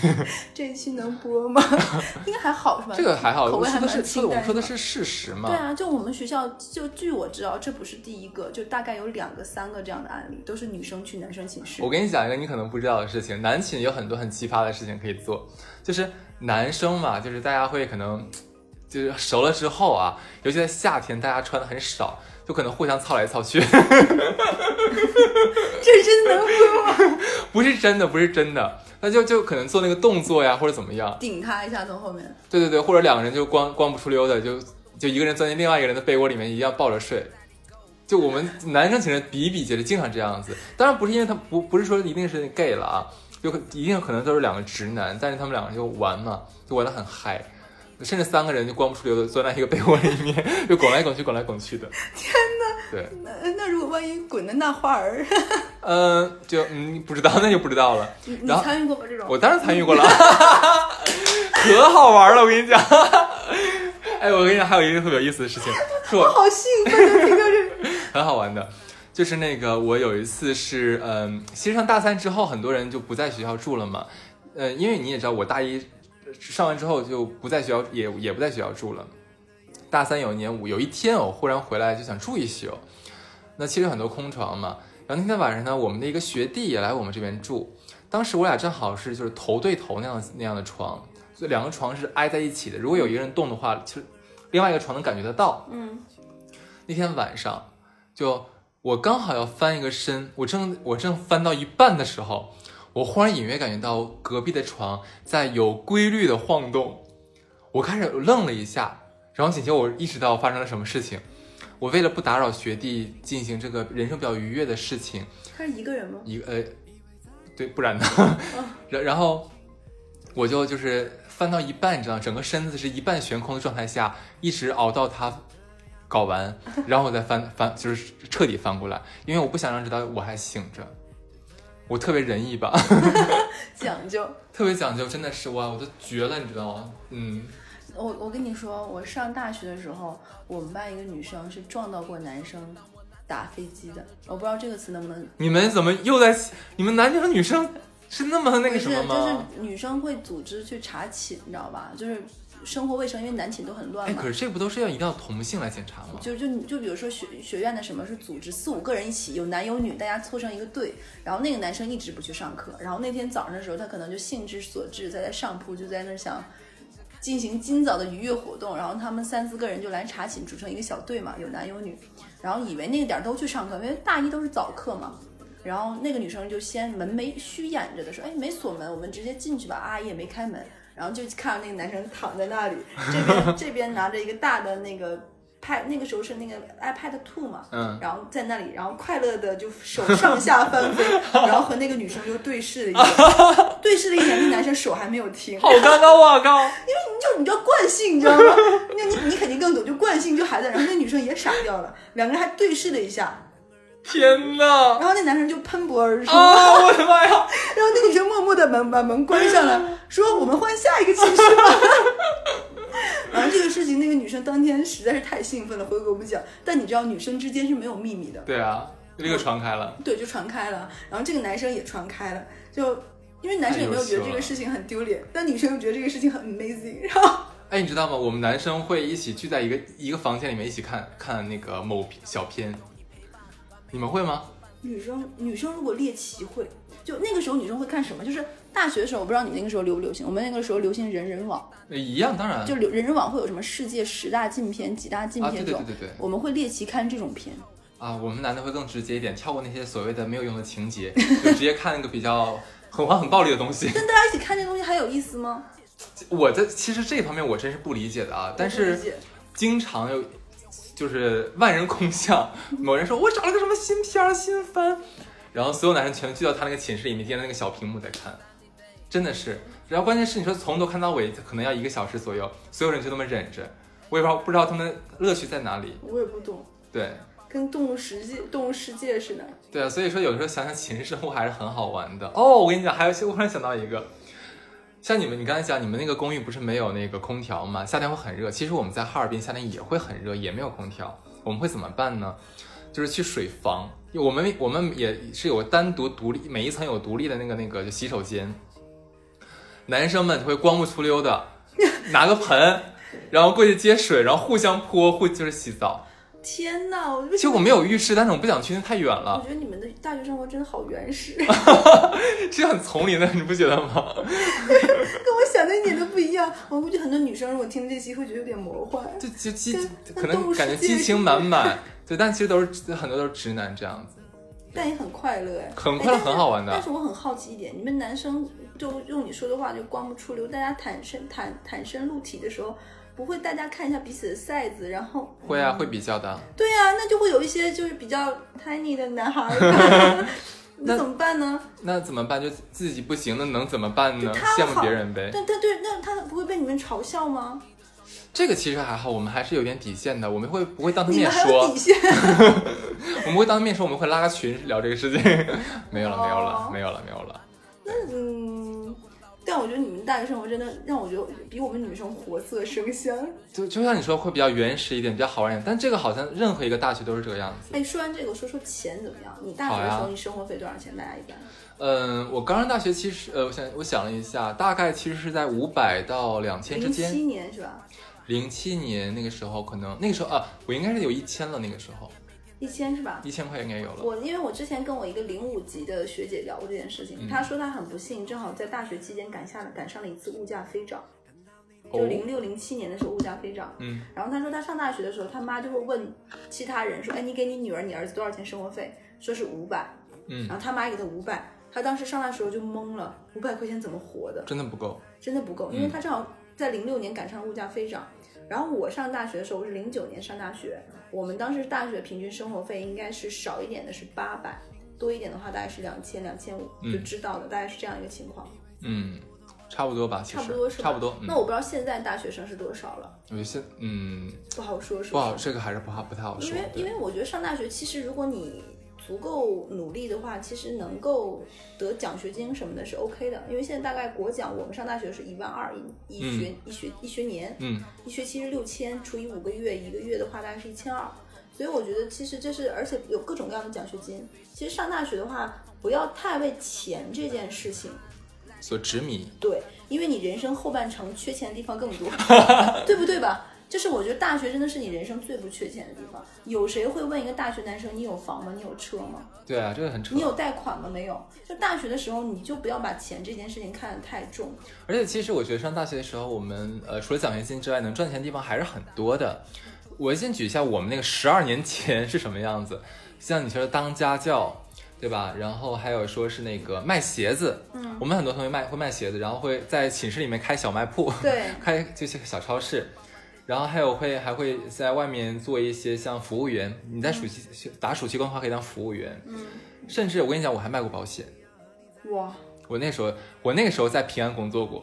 这一期能播吗？<laughs> 应该还好是吧？这个还好，口味还我说的是说的我蛮清淡们说的是事实嘛。对啊，就我们学校，就据我知道，这不是第一个，就大概有两个、三个这样的案例，都是女生去男生寝室我。跟你讲一个你可能不知道的事情，男寝有很多很奇葩的事情可以做，就是男生嘛，就是大家会可能就是熟了之后啊，尤其在夏天，大家穿的很少，就可能互相操来操去，这真能播吗？<laughs> 不是真的，不是真的，那就就可能做那个动作呀，或者怎么样，顶他一下从后面。对对对，或者两个人就光光不出溜的，就就一个人钻进另外一个人的被窝里面，一样抱着睡。就我们男生寝室比比皆是，经常这样子。当然不是因为他不不是说一定是 gay 了啊，就一定可能都是两个直男，但是他们两个就玩嘛，就玩的很嗨，甚至三个人就光不出溜的钻在一个被窝里面，就滚来滚去，滚来滚去的。<laughs> 天哪！对，那那如果万一滚的那花儿，<laughs> 嗯、就嗯不知道，那就不知道了。你你参与过吗？这种？我当然参与过了，<laughs> 可好玩了，我跟你讲。哎，我跟你讲，还有一个特别有意思的事情，是我我好兴奋啊！听到这，很好玩的，就是那个我有一次是，嗯，其实上大三之后，很多人就不在学校住了嘛，嗯，因为你也知道，我大一上完之后就不在学校，也也不在学校住了。大三有一年，我有一天我忽然回来就想住一宿，那其实有很多空床嘛。然后那天晚上呢，我们的一个学弟也来我们这边住，当时我俩正好是就是头对头那样那样的床，所以两个床是挨在一起的。如果有一个人动的话，其实另外一个床能感觉得到。嗯，那天晚上，就我刚好要翻一个身，我正我正翻到一半的时候，我忽然隐约感觉到隔壁的床在有规律的晃动，我开始愣了一下，然后紧接着我意识到发生了什么事情。我为了不打扰学弟进行这个人生比较愉悦的事情，他是一个人吗？一个呃，对，不然呢？然然后我就就是翻到一半，你知道，整个身子是一半悬空的状态下，一直熬到他搞完，然后我再翻翻，就是彻底翻过来，因为我不想让人知道我还醒着。我特别仁义吧，<laughs> 讲究。特别讲究，真的是哇，我都绝了，你知道吗？嗯，我我跟你说，我上大学的时候，我们班一个女生是撞到过男生打飞机的。我不知道这个词能不能你们怎么又在？你们男生和女生是那么那个什么不是，就是？女生会组织去查寝，你知道吧？就是生活卫生，因为男寝都很乱哎，嘛可。是这不都是要一定要同性来检查吗？就就就比如说学学院的什么是组织四五个人一起，有男有女，大家凑成一个队，然后那个男生一直不去上课，然后那天早上的时候，他可能就兴致所致，在在上铺就在那儿想进行今早的愉悦活动，然后他们三四个人就来查寝，组成一个小队嘛，有男有女，然后以为那个点儿都去上课，因为大一都是早课嘛。然后那个女生就先门没虚掩着的说：“哎，没锁门，我们直接进去吧。”阿姨也没开门，然后就看到那个男生躺在那里，这边 <laughs> 这边拿着一个大的那个 pad，那个时候是那个 iPad Two 嘛，嗯，然后在那里，然后快乐的就手上下翻飞，然后和那个女生就对视了一眼，<laughs> 对视了一眼，那男生手还没有停，好尴尬，我靠！因为你就你知道惯性，你知道吗？那 <laughs> 你你肯定更懂，就惯性就还在，然后那女生也傻掉了，两个人还对视了一下，天哪！然后那男生就喷薄而出，啊，我的妈呀！<laughs> 然后那女生默默的门把门关上了，说我们换下一个寝室吧。<laughs> 然后这个事情，那个女生当天实在是太兴奋了，回给我们讲。但你知道，女生之间是没有秘密的，对啊，立刻传开了。对，就传开了。然后这个男生也传开了，就因为男生也没有觉得这个事情很丢脸，但女生又觉得这个事情很 amazing。然后哎，你知道吗？我们男生会一起聚在一个一个房间里面一起看看那个某小片，你们会吗？女生女生如果猎奇会，就那个时候女生会看什么？就是大学的时候，我不知道你那个时候流不流行，我们那个时候流行人人网，呃一样，当然。就流人人网会有什么世界十大禁片、几大禁啊，片这种，对对对对对我们会猎奇看这种片。啊，我们男的会更直接一点，跳过那些所谓的没有用的情节，<laughs> 就直接看那个比较很黄很暴力的东西。<laughs> 跟大家一起看这东西还有意思吗？我在其实这方面我真是不理解的啊，但是经常有就是万人空巷，<laughs> 某人说我找了个什么新片儿新番，然后所有男生全聚到他那个寝室里面，盯着那个小屏幕在看，真的是。然后关键是你说从头看到尾，可能要一个小时左右，所有人就那么忍着，我也不知道不知道他们乐趣在哪里。我也不懂，对跟动物世界、动物世界似的。对啊，所以说有时候想想寝室生活还是很好玩的。哦，我跟你讲，还有我突然想到一个，像你们，你刚才讲你们那个公寓不是没有那个空调吗？夏天会很热。其实我们在哈尔滨夏天也会很热，也没有空调。我们会怎么办呢？就是去水房，我们我们也是有单独独立，每一层有独立的那个那个就洗手间。男生们就会光不出溜的拿个盆，然后过去接水，然后互相泼，互就是洗澡。天哪！我其实我没有浴室，但是我不想去，那太远了我，觉得你们的大学生活真的好原始，<laughs> 是很丛林的，你不觉得吗？<laughs> 跟我想的一点都不一样。我估计很多女生如果听这期会觉得有点魔幻。就就激跟可能感觉激情满满，对，但其实都是很多都是直男这样子，但也很快乐哎，很快乐，哎很好玩的但。是我很好奇一点，你们男生就用你说的话就光不出溜，大家坦身坦坦身露体的时候，不会大家看一下彼此的 size，然后会啊，会比较的。对啊，那就会有一些就是比较 tiny 的男孩儿，<laughs> 那怎么办呢？那怎么办？就自己不行，那能怎么办呢？羡慕别人呗。但他对那他不会被你们嘲笑吗？这个其实还好，我们还是有点底线的，我们会不会当他面说底？线？<laughs> 我们会当他面说，我们会拉个群聊这个事情。没有了，没有了哦，没有了，没有了。那嗯，但我觉得你们大学生活真的让我觉得比我们女生活色生香。就就像你说，会比较原始一点，比较好玩一点。但这个好像任何一个大学都是这个样子。哎，说完这个，说说钱怎么样？你大学的时候，你生活费多少钱？大家一般？嗯，我刚上大学，其实呃，我想我想了一下，大概其实是在五百到两千之间。零七年是吧？零七年那个时候，可能那个时候啊，我应该是有一千了，那个时候一千是吧？一千块应该有了。我因为我之前跟我一个零五级的学姐聊过这件事嗯情，她说她很不幸，正好在大学期间赶下了赶上了一次物价飞涨，哦就零六零七年的时候物价飞涨。嗯，然后她说她上大学的时候，她妈就会问其他人说，哎，你给你女儿、你儿子多少钱生活费？说是五百，嗯然后他妈给她五百，她当时上大学时候就懵了，五百块钱怎么活的？真的不够。真的不够，因为她正好在零六年赶上了物价飞涨。然后我上大学的时候，我是零九年上大学，我们当时大学平均生活费应该是少一点的是八百，多一点的话大概是两千两千五，就知道的，大概是这样一个情况，嗯，差不多吧，其实差不多是吧？差不多。嗯那，我不知道现在大学生是多少了，我觉得现嗯不好说，是不好，这个还是不好不太好说。因为因为我觉得上大学其实如果你足够努力的话，其实能够得奖学金什么的是 OK 的，因为现在大概国奖我们上大学是一万二一一学、一学一学年，嗯，一学期是六千，除以五个月，一个月的话大概是一千二。所以我觉得其实这是，而且有各种各样的奖学金。其实上大学的话，不要太为钱这件事情，所执迷。对，因为你人生后半程缺钱的地方更多，<laughs> 对不对吧？就是我觉得大学真的是你人生最不缺钱的地方。有谁会问一个大学男生你有房吗？你有车吗？对啊，这个很扯你。有贷款吗？没有。就大学的时候，你就不要把钱这件事情看得太重。而且其实我觉得上大学的时候，我们呃除了奖学金之外，能赚钱的地方还是很多的。我先举一下我们那个十二年前是什么样子，像你说的当家教，对吧？然后还有说是那个卖鞋子，嗯，我们很多同学卖会卖鞋子，然后会在寝室里面开小卖铺，对开就是小超市，然后还有会还会在外面做一些像服务员，你在暑期、打暑期工的话可以当服务员，嗯，甚至我跟你讲，我还卖过保险。哇，我那时候，我那个时候在平安工作过，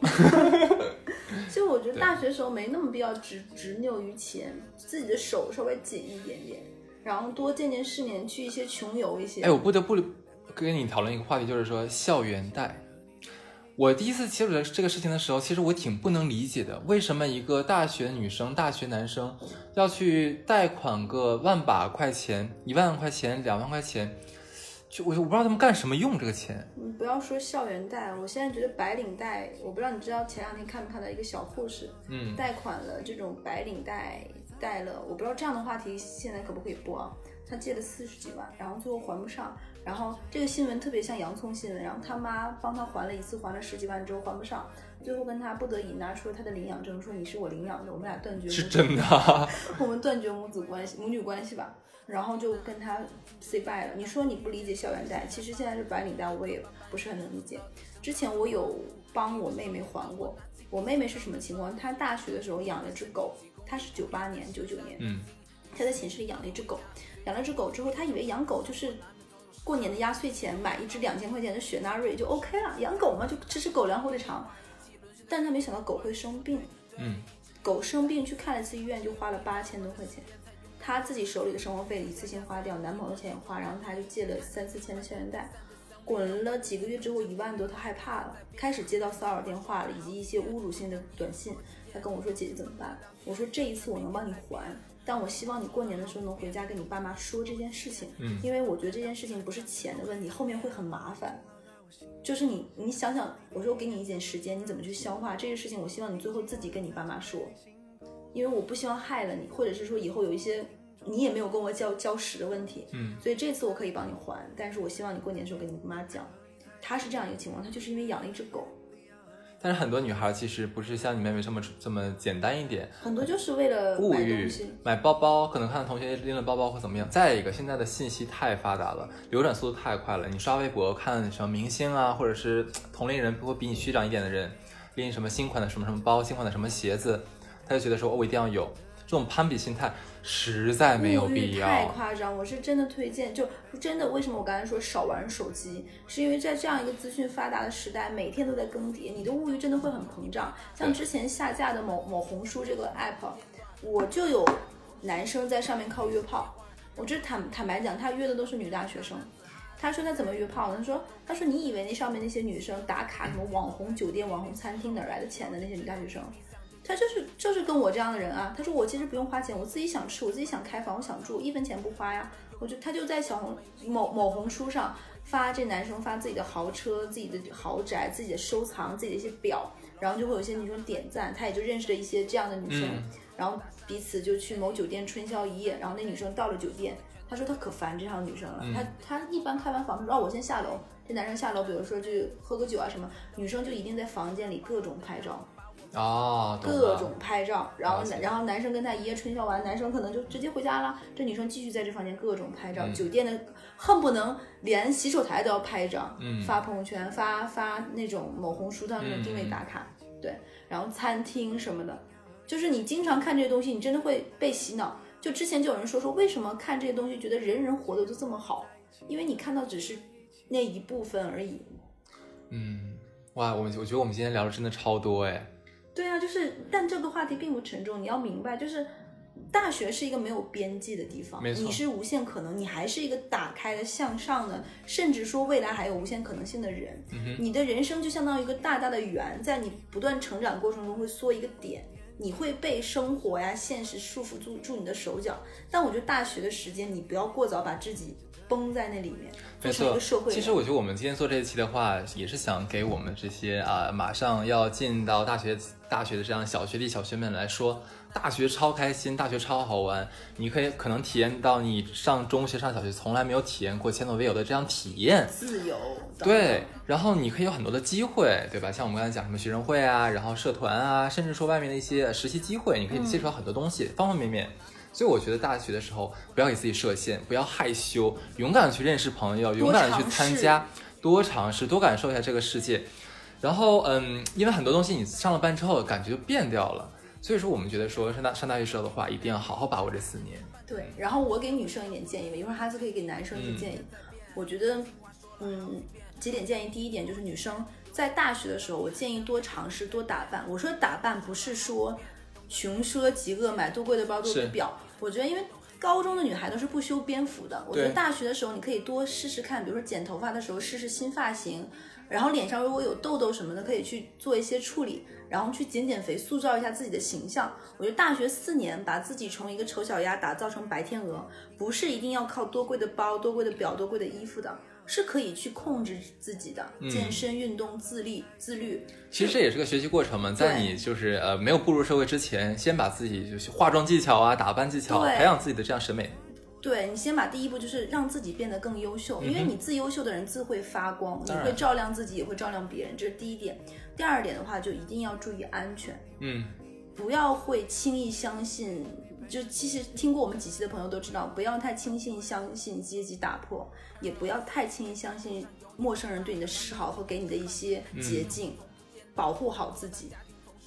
<laughs> 其实我觉得大学时候没那么必要执执拗于钱，自己的手稍微紧一点点，然后多见见世面，去一些穷游一些。哎，我不得不跟你讨论一个话题，就是说校园贷。我第一次接触到这个事情的时候，其实我挺不能理解的，为什么一个大学女生、大学男生要去贷款个万把块钱、一万块钱、两万块钱？就我我不知道他们干什么用这个钱。你不要说校园贷，我现在觉得白领贷，我不知道你知道前两天看没看到一个小护士，嗯，贷款了这种白领贷贷了，我不知道这样的话题现在可不可以播啊？他借了四十几万，然后最后还不上，然后这个新闻特别像洋葱新闻，然后他妈帮他还了一次，还了十几万之后还不上，最后跟他不得已拿出了他的领养证，说你是我领养的，我们俩断绝是真的啊、<laughs> 我们断绝母子关系、母女关系吧，然后就跟他 say bye 了。你说你不理解校园贷，其实现在是白领贷，我也不是很能理解。之前我有帮我妹妹还过，我妹妹是什么情况？她大学的时候养了只狗，她是九八年、九九年，嗯，她在寝室里养了一只狗，养了只狗之后，她以为养狗就是过年的压岁钱买一只两千块钱的雪纳瑞就 OK 了，养狗嘛就吃吃狗粮火腿肠。但他没想到狗会生病，嗯，狗生病去看了一次医院就花了八千多块钱，他自己手里的生活费一次性花掉，男朋友钱也花，然后他就借了三四千的校园贷。滚了几个月之后一万多，他害怕了，开始接到骚扰电话了，以及一些侮辱性的短信。他跟我说：“姐姐怎么办？”我说：“这一次我能帮你还，但我希望你过年的时候能回家跟你爸妈说这件事情，嗯因为我觉得这件事情不是钱的问题，后面会很麻烦。就是你，你想想，我说我给你一点时间，你怎么去消化这个事情？我希望你最后自己跟你爸妈说，因为我不希望害了你，或者是说以后有一些你也没有跟我交交实的问题，嗯，所以这次我可以帮你还，但是我希望你过年的时候跟你妈讲。他是这样一个情况，他就是因为养了一只狗，但是很多女孩其实不是像你妹妹这么这么简单一点，很多就是为了物欲。买包包，可能看到同学拎了包包或怎么样。再一个，现在的信息太发达了，流转速度太快了。你刷微博看什么明星啊，或者是同龄人，会比你虚长一点的人，拎什么新款的什么什么包，新款的什么鞋子，他就觉得说，哦，我一定要有。这种攀比心态实在没有必要太。夸张，我是真的推荐，就真的为什么我刚才说少玩手机，是因为在这样一个资讯发达的时代，每天都在更迭，你的物欲真的会很膨胀。像之前下架的某某红书这个 app，我就有男生在上面靠约炮，我这坦坦白讲，他约的都是女大学生。他说他怎么约炮呢？他说他说你以为那上面那些女生打卡什么网红酒店、网红餐厅哪儿来的钱的那些女大学生？他就是就是跟我这样的人啊。他说我其实不用花钱，我自己想吃，我自己想开房，我想住，一分钱不花呀。我就他就在小红某某红书上发这男生发自己的豪车、自己的豪宅、自己的收藏、自己的一些表，然后就会有一些女生点赞，他也就认识了一些这样的女生，嗯然后彼此就去某酒店春宵一夜，然后那女生到了酒店。他说他可烦这样的女生了，嗯他他一般开完房说哦我先下楼，这男生下楼，比如说去喝个酒啊什么，女生就一定在房间里各种拍照，哦，各种拍照，然后了解然后男生跟他一夜春宵完，男生可能就直接回家了，这女生继续在这房间各种拍照，嗯酒店的恨不能连洗手台都要拍一张，嗯发朋友圈，发发那种某红书上面的定位打卡，对，然后餐厅什么的，就是你经常看这些东西，你真的会被洗脑。就之前就有人说说，为什么看这些东西觉得人人活得都这么好？因为你看到只是那一部分而已。嗯，哇，我们我觉得我们今天聊的真的超多哎。对啊，就是，但这个话题并不沉重。你要明白，就是大学是一个没有边际的地方，你是无限可能，你还是一个打开的、向上的，甚至说未来还有无限可能性的人。嗯你的人生就相当于一个大大的圆，在你不断成长过程中会缩一个点。你会被生活呀、现实束缚住住你的手脚，但我觉得大学的时间，你不要过早把自己绷在那里面，没错做成一个社会。其实我觉得我们今天做这一期的话，也是想给我们这些啊、马上要进到大学大学的这样小学弟小学妹来说，大学超开心，大学超好玩。你可以可能体验到你上中学上小学从来没有体验过前所未有的这样体验。自由，对，然后你可以有很多的机会，对吧？像我们刚才讲什么学生会啊，然后社团啊，甚至说外面的一些实习机会，你可以接触到很多东西，方方面面。所以我觉得大学的时候不要给自己设限，不要害羞，勇敢的去认识朋友，勇敢的去参加，多尝试，多感受一下这个世界。然后，嗯，因为很多东西你上了班之后感觉就变掉了，所以说我们觉得说上大上大学时候的话，一定要好好把握这四年。对，然后我给女生一点建议吧，一会儿哈斯可以给男生一些建议。我觉得，嗯，几点建议。第一点就是女生在大学的时候，我建议多尝试多打扮。我说打扮不是说穷奢极恶买多贵的包多贵的表，我觉得因为。高中的女孩都是不修边幅的，我觉得大学的时候你可以多试试看，比如说剪头发的时候试试新发型，然后脸上如果有痘痘什么的，可以去做一些处理，然后去减减肥，塑造一下自己的形象。我觉得大学四年把自己从一个丑小鸭打造成白天鹅，不是一定要靠多贵的包、多贵的表、多贵的衣服的，是可以去控制自己的。健身、运动、自立、自律。其实这也是个学习过程嘛，在你就是呃没有步入社会之前，先把自己就是化妆技巧啊、打扮技巧培养自己的这样审美。对你先把第一步就是让自己变得更优秀，因为你自优秀的人自会发光，你会照亮自己，也会照亮别人，这是第一点。第二点的话，就一定要注意安全。嗯，不要会轻易相信，就其实听过我们几期的朋友都知道，不要太轻信相信阶级打破，也不要太轻易相信陌生人对你的示好和给你的一些捷径，保护好自己，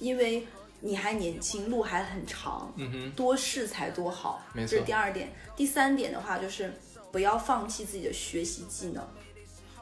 因为你还年轻，路还很长，嗯哼，多试才多好，没错这是第二点。第三点的话就是，不要放弃自己的学习技能。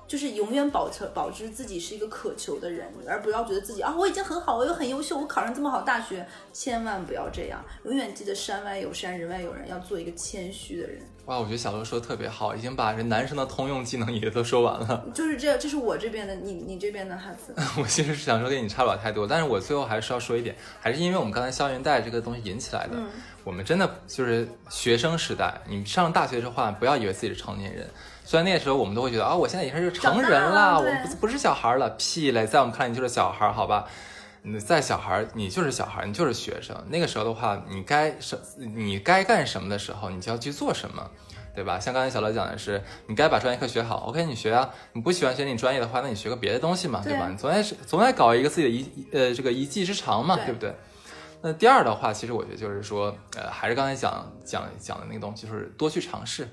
就是永远保持保持自己是一个渴求的人，而不要觉得自己啊我已经很好，我又很优秀，我考上这么好大学，千万不要这样。永远记得山外有山，人外有人，要做一个谦虚的人。哇，我觉得小乐说的特别好，已经把这男生的通用技能也都说完了。就是这，这是我这边的，你你这边的哈子。<laughs> 我其实是想说跟你差不了太多，但是我最后还是要说一点，还是因为我们刚才校园贷这个东西引起来的。嗯我们真的就是学生时代，你上大学的话，不要以为自己是成年人。虽然那个时候我们都会觉得啊，我现在已经是成人了我们不不是小孩了，屁嘞，在我们看来你就是小孩，好吧？你在小孩，你就是小孩，你就是学生。那个时候的话，你该什你该干什么的时候，你就要去做什么，对吧？像刚才小乐讲的是，你该把专业课学好，OK，你学啊。你不喜欢学你专业的话，那你学个别的东西嘛，对对吧？你总爱是总爱搞一个自己的一呃这个一技之长嘛，对对不对？那第二的话，其实我觉得就是说，呃，还是刚才讲讲讲的那个东西，就是多去尝试，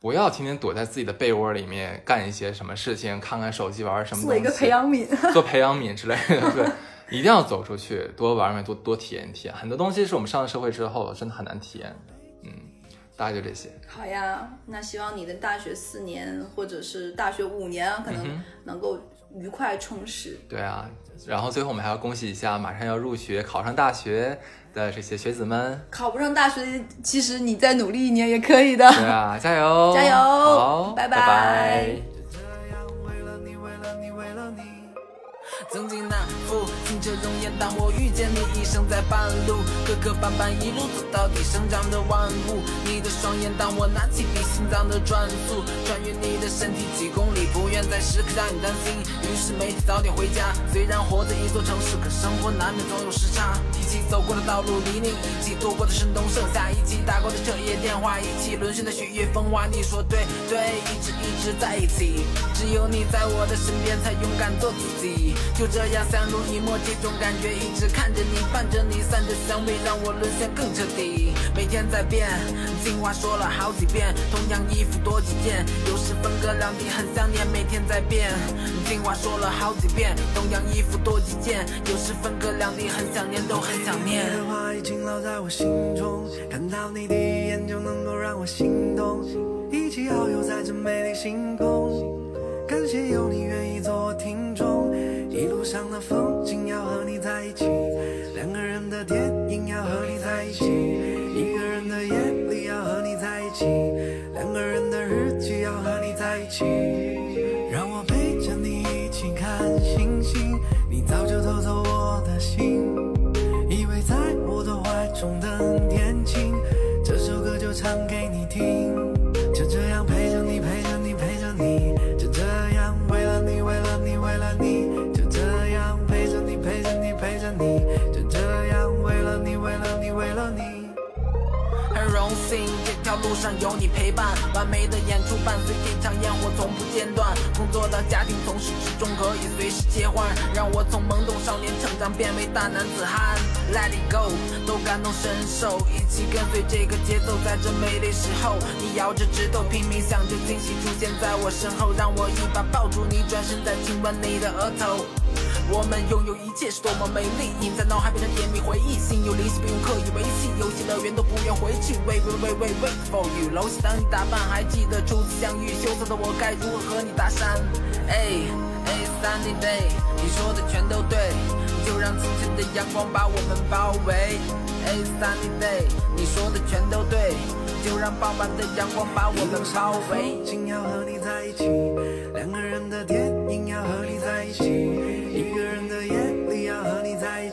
不要天天躲在自己的被窝里面干一些什么事情，看看手机，玩玩什么东西，做一个培养皿。做培养皿之类的，对，一定要走出去，多玩玩，多多体验体验。很多东西是我们上了社会之后真的很难体验的，嗯，大概就这些。好呀，那希望你的大学四年或者是大学五年啊，可能能够愉快充实。对啊，然后最后我们还要恭喜一下马上要入学、考上大学的这些学子们，考不上大学，其实你再努力一年也可以的。对啊，加油，加油好，拜拜曾经那副清澈容颜，当我遇见你，一生在半路，磕磕绊绊一路走到底，生长的万物。你的双眼，当我拿起笔，心脏的转速，穿越你的身体几公里，不愿再时刻让你担心。于是每天早点回家，虽然活在一座城市，可生活难免总有时差。一起走过的道路，泥泞，一起度过的盛冬盛夏，一起打过的彻夜电话，一起沦陷的雪月风花。你说对对，一直一直在一起，只有你在我的身边，才勇敢做自己。就这样相濡以沫，这种感觉一直看着你，伴着你，散着香味，让我沦陷更彻底。每天在变，情话说了好几遍，同样衣服多几件，有时分隔两地很想念。每天在变，情话说了好几遍，同样衣服多几件，有时分隔两地很想念，都很想念。你的话已经烙在我心中，看到你第一眼就能够让我心动，一起遨游在这美丽星空。感谢有你愿意做我听众，一路上的风景要和你在一起，两个人的电影要和你在一起，两个人的日记要和你在一起，条路上有你陪伴，完美的演出伴随这场烟火从不间断。工作到家庭从始至终可以随时切换，让我从懵懂少年成长变为大男子汉。Let it go，都感同身受，一起跟随这个节奏，在这美丽时候，你摇着指头拼命想着惊喜出现在我身后，让我一把抱住你，转身再亲吻你的额头。我们拥有一切是多么美丽，印在脑海变成甜蜜回忆，心有灵犀不用刻意维系，游戏乐园都不愿回去。Wait wait wait wait wait for you，楼下等你打扮，还记得初次相遇，羞涩的我该如何和你搭讪？哎哎，Sunny day，你说的全都对，就让清晨的阳光把我们包围。哎，Sunny day，你说的全都对，就让傍晚的阳光把我们包围。风景要和你在一起，两个人的电影要和你在一起，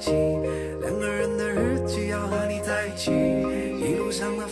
两个人的日记要和你在一起。一路上的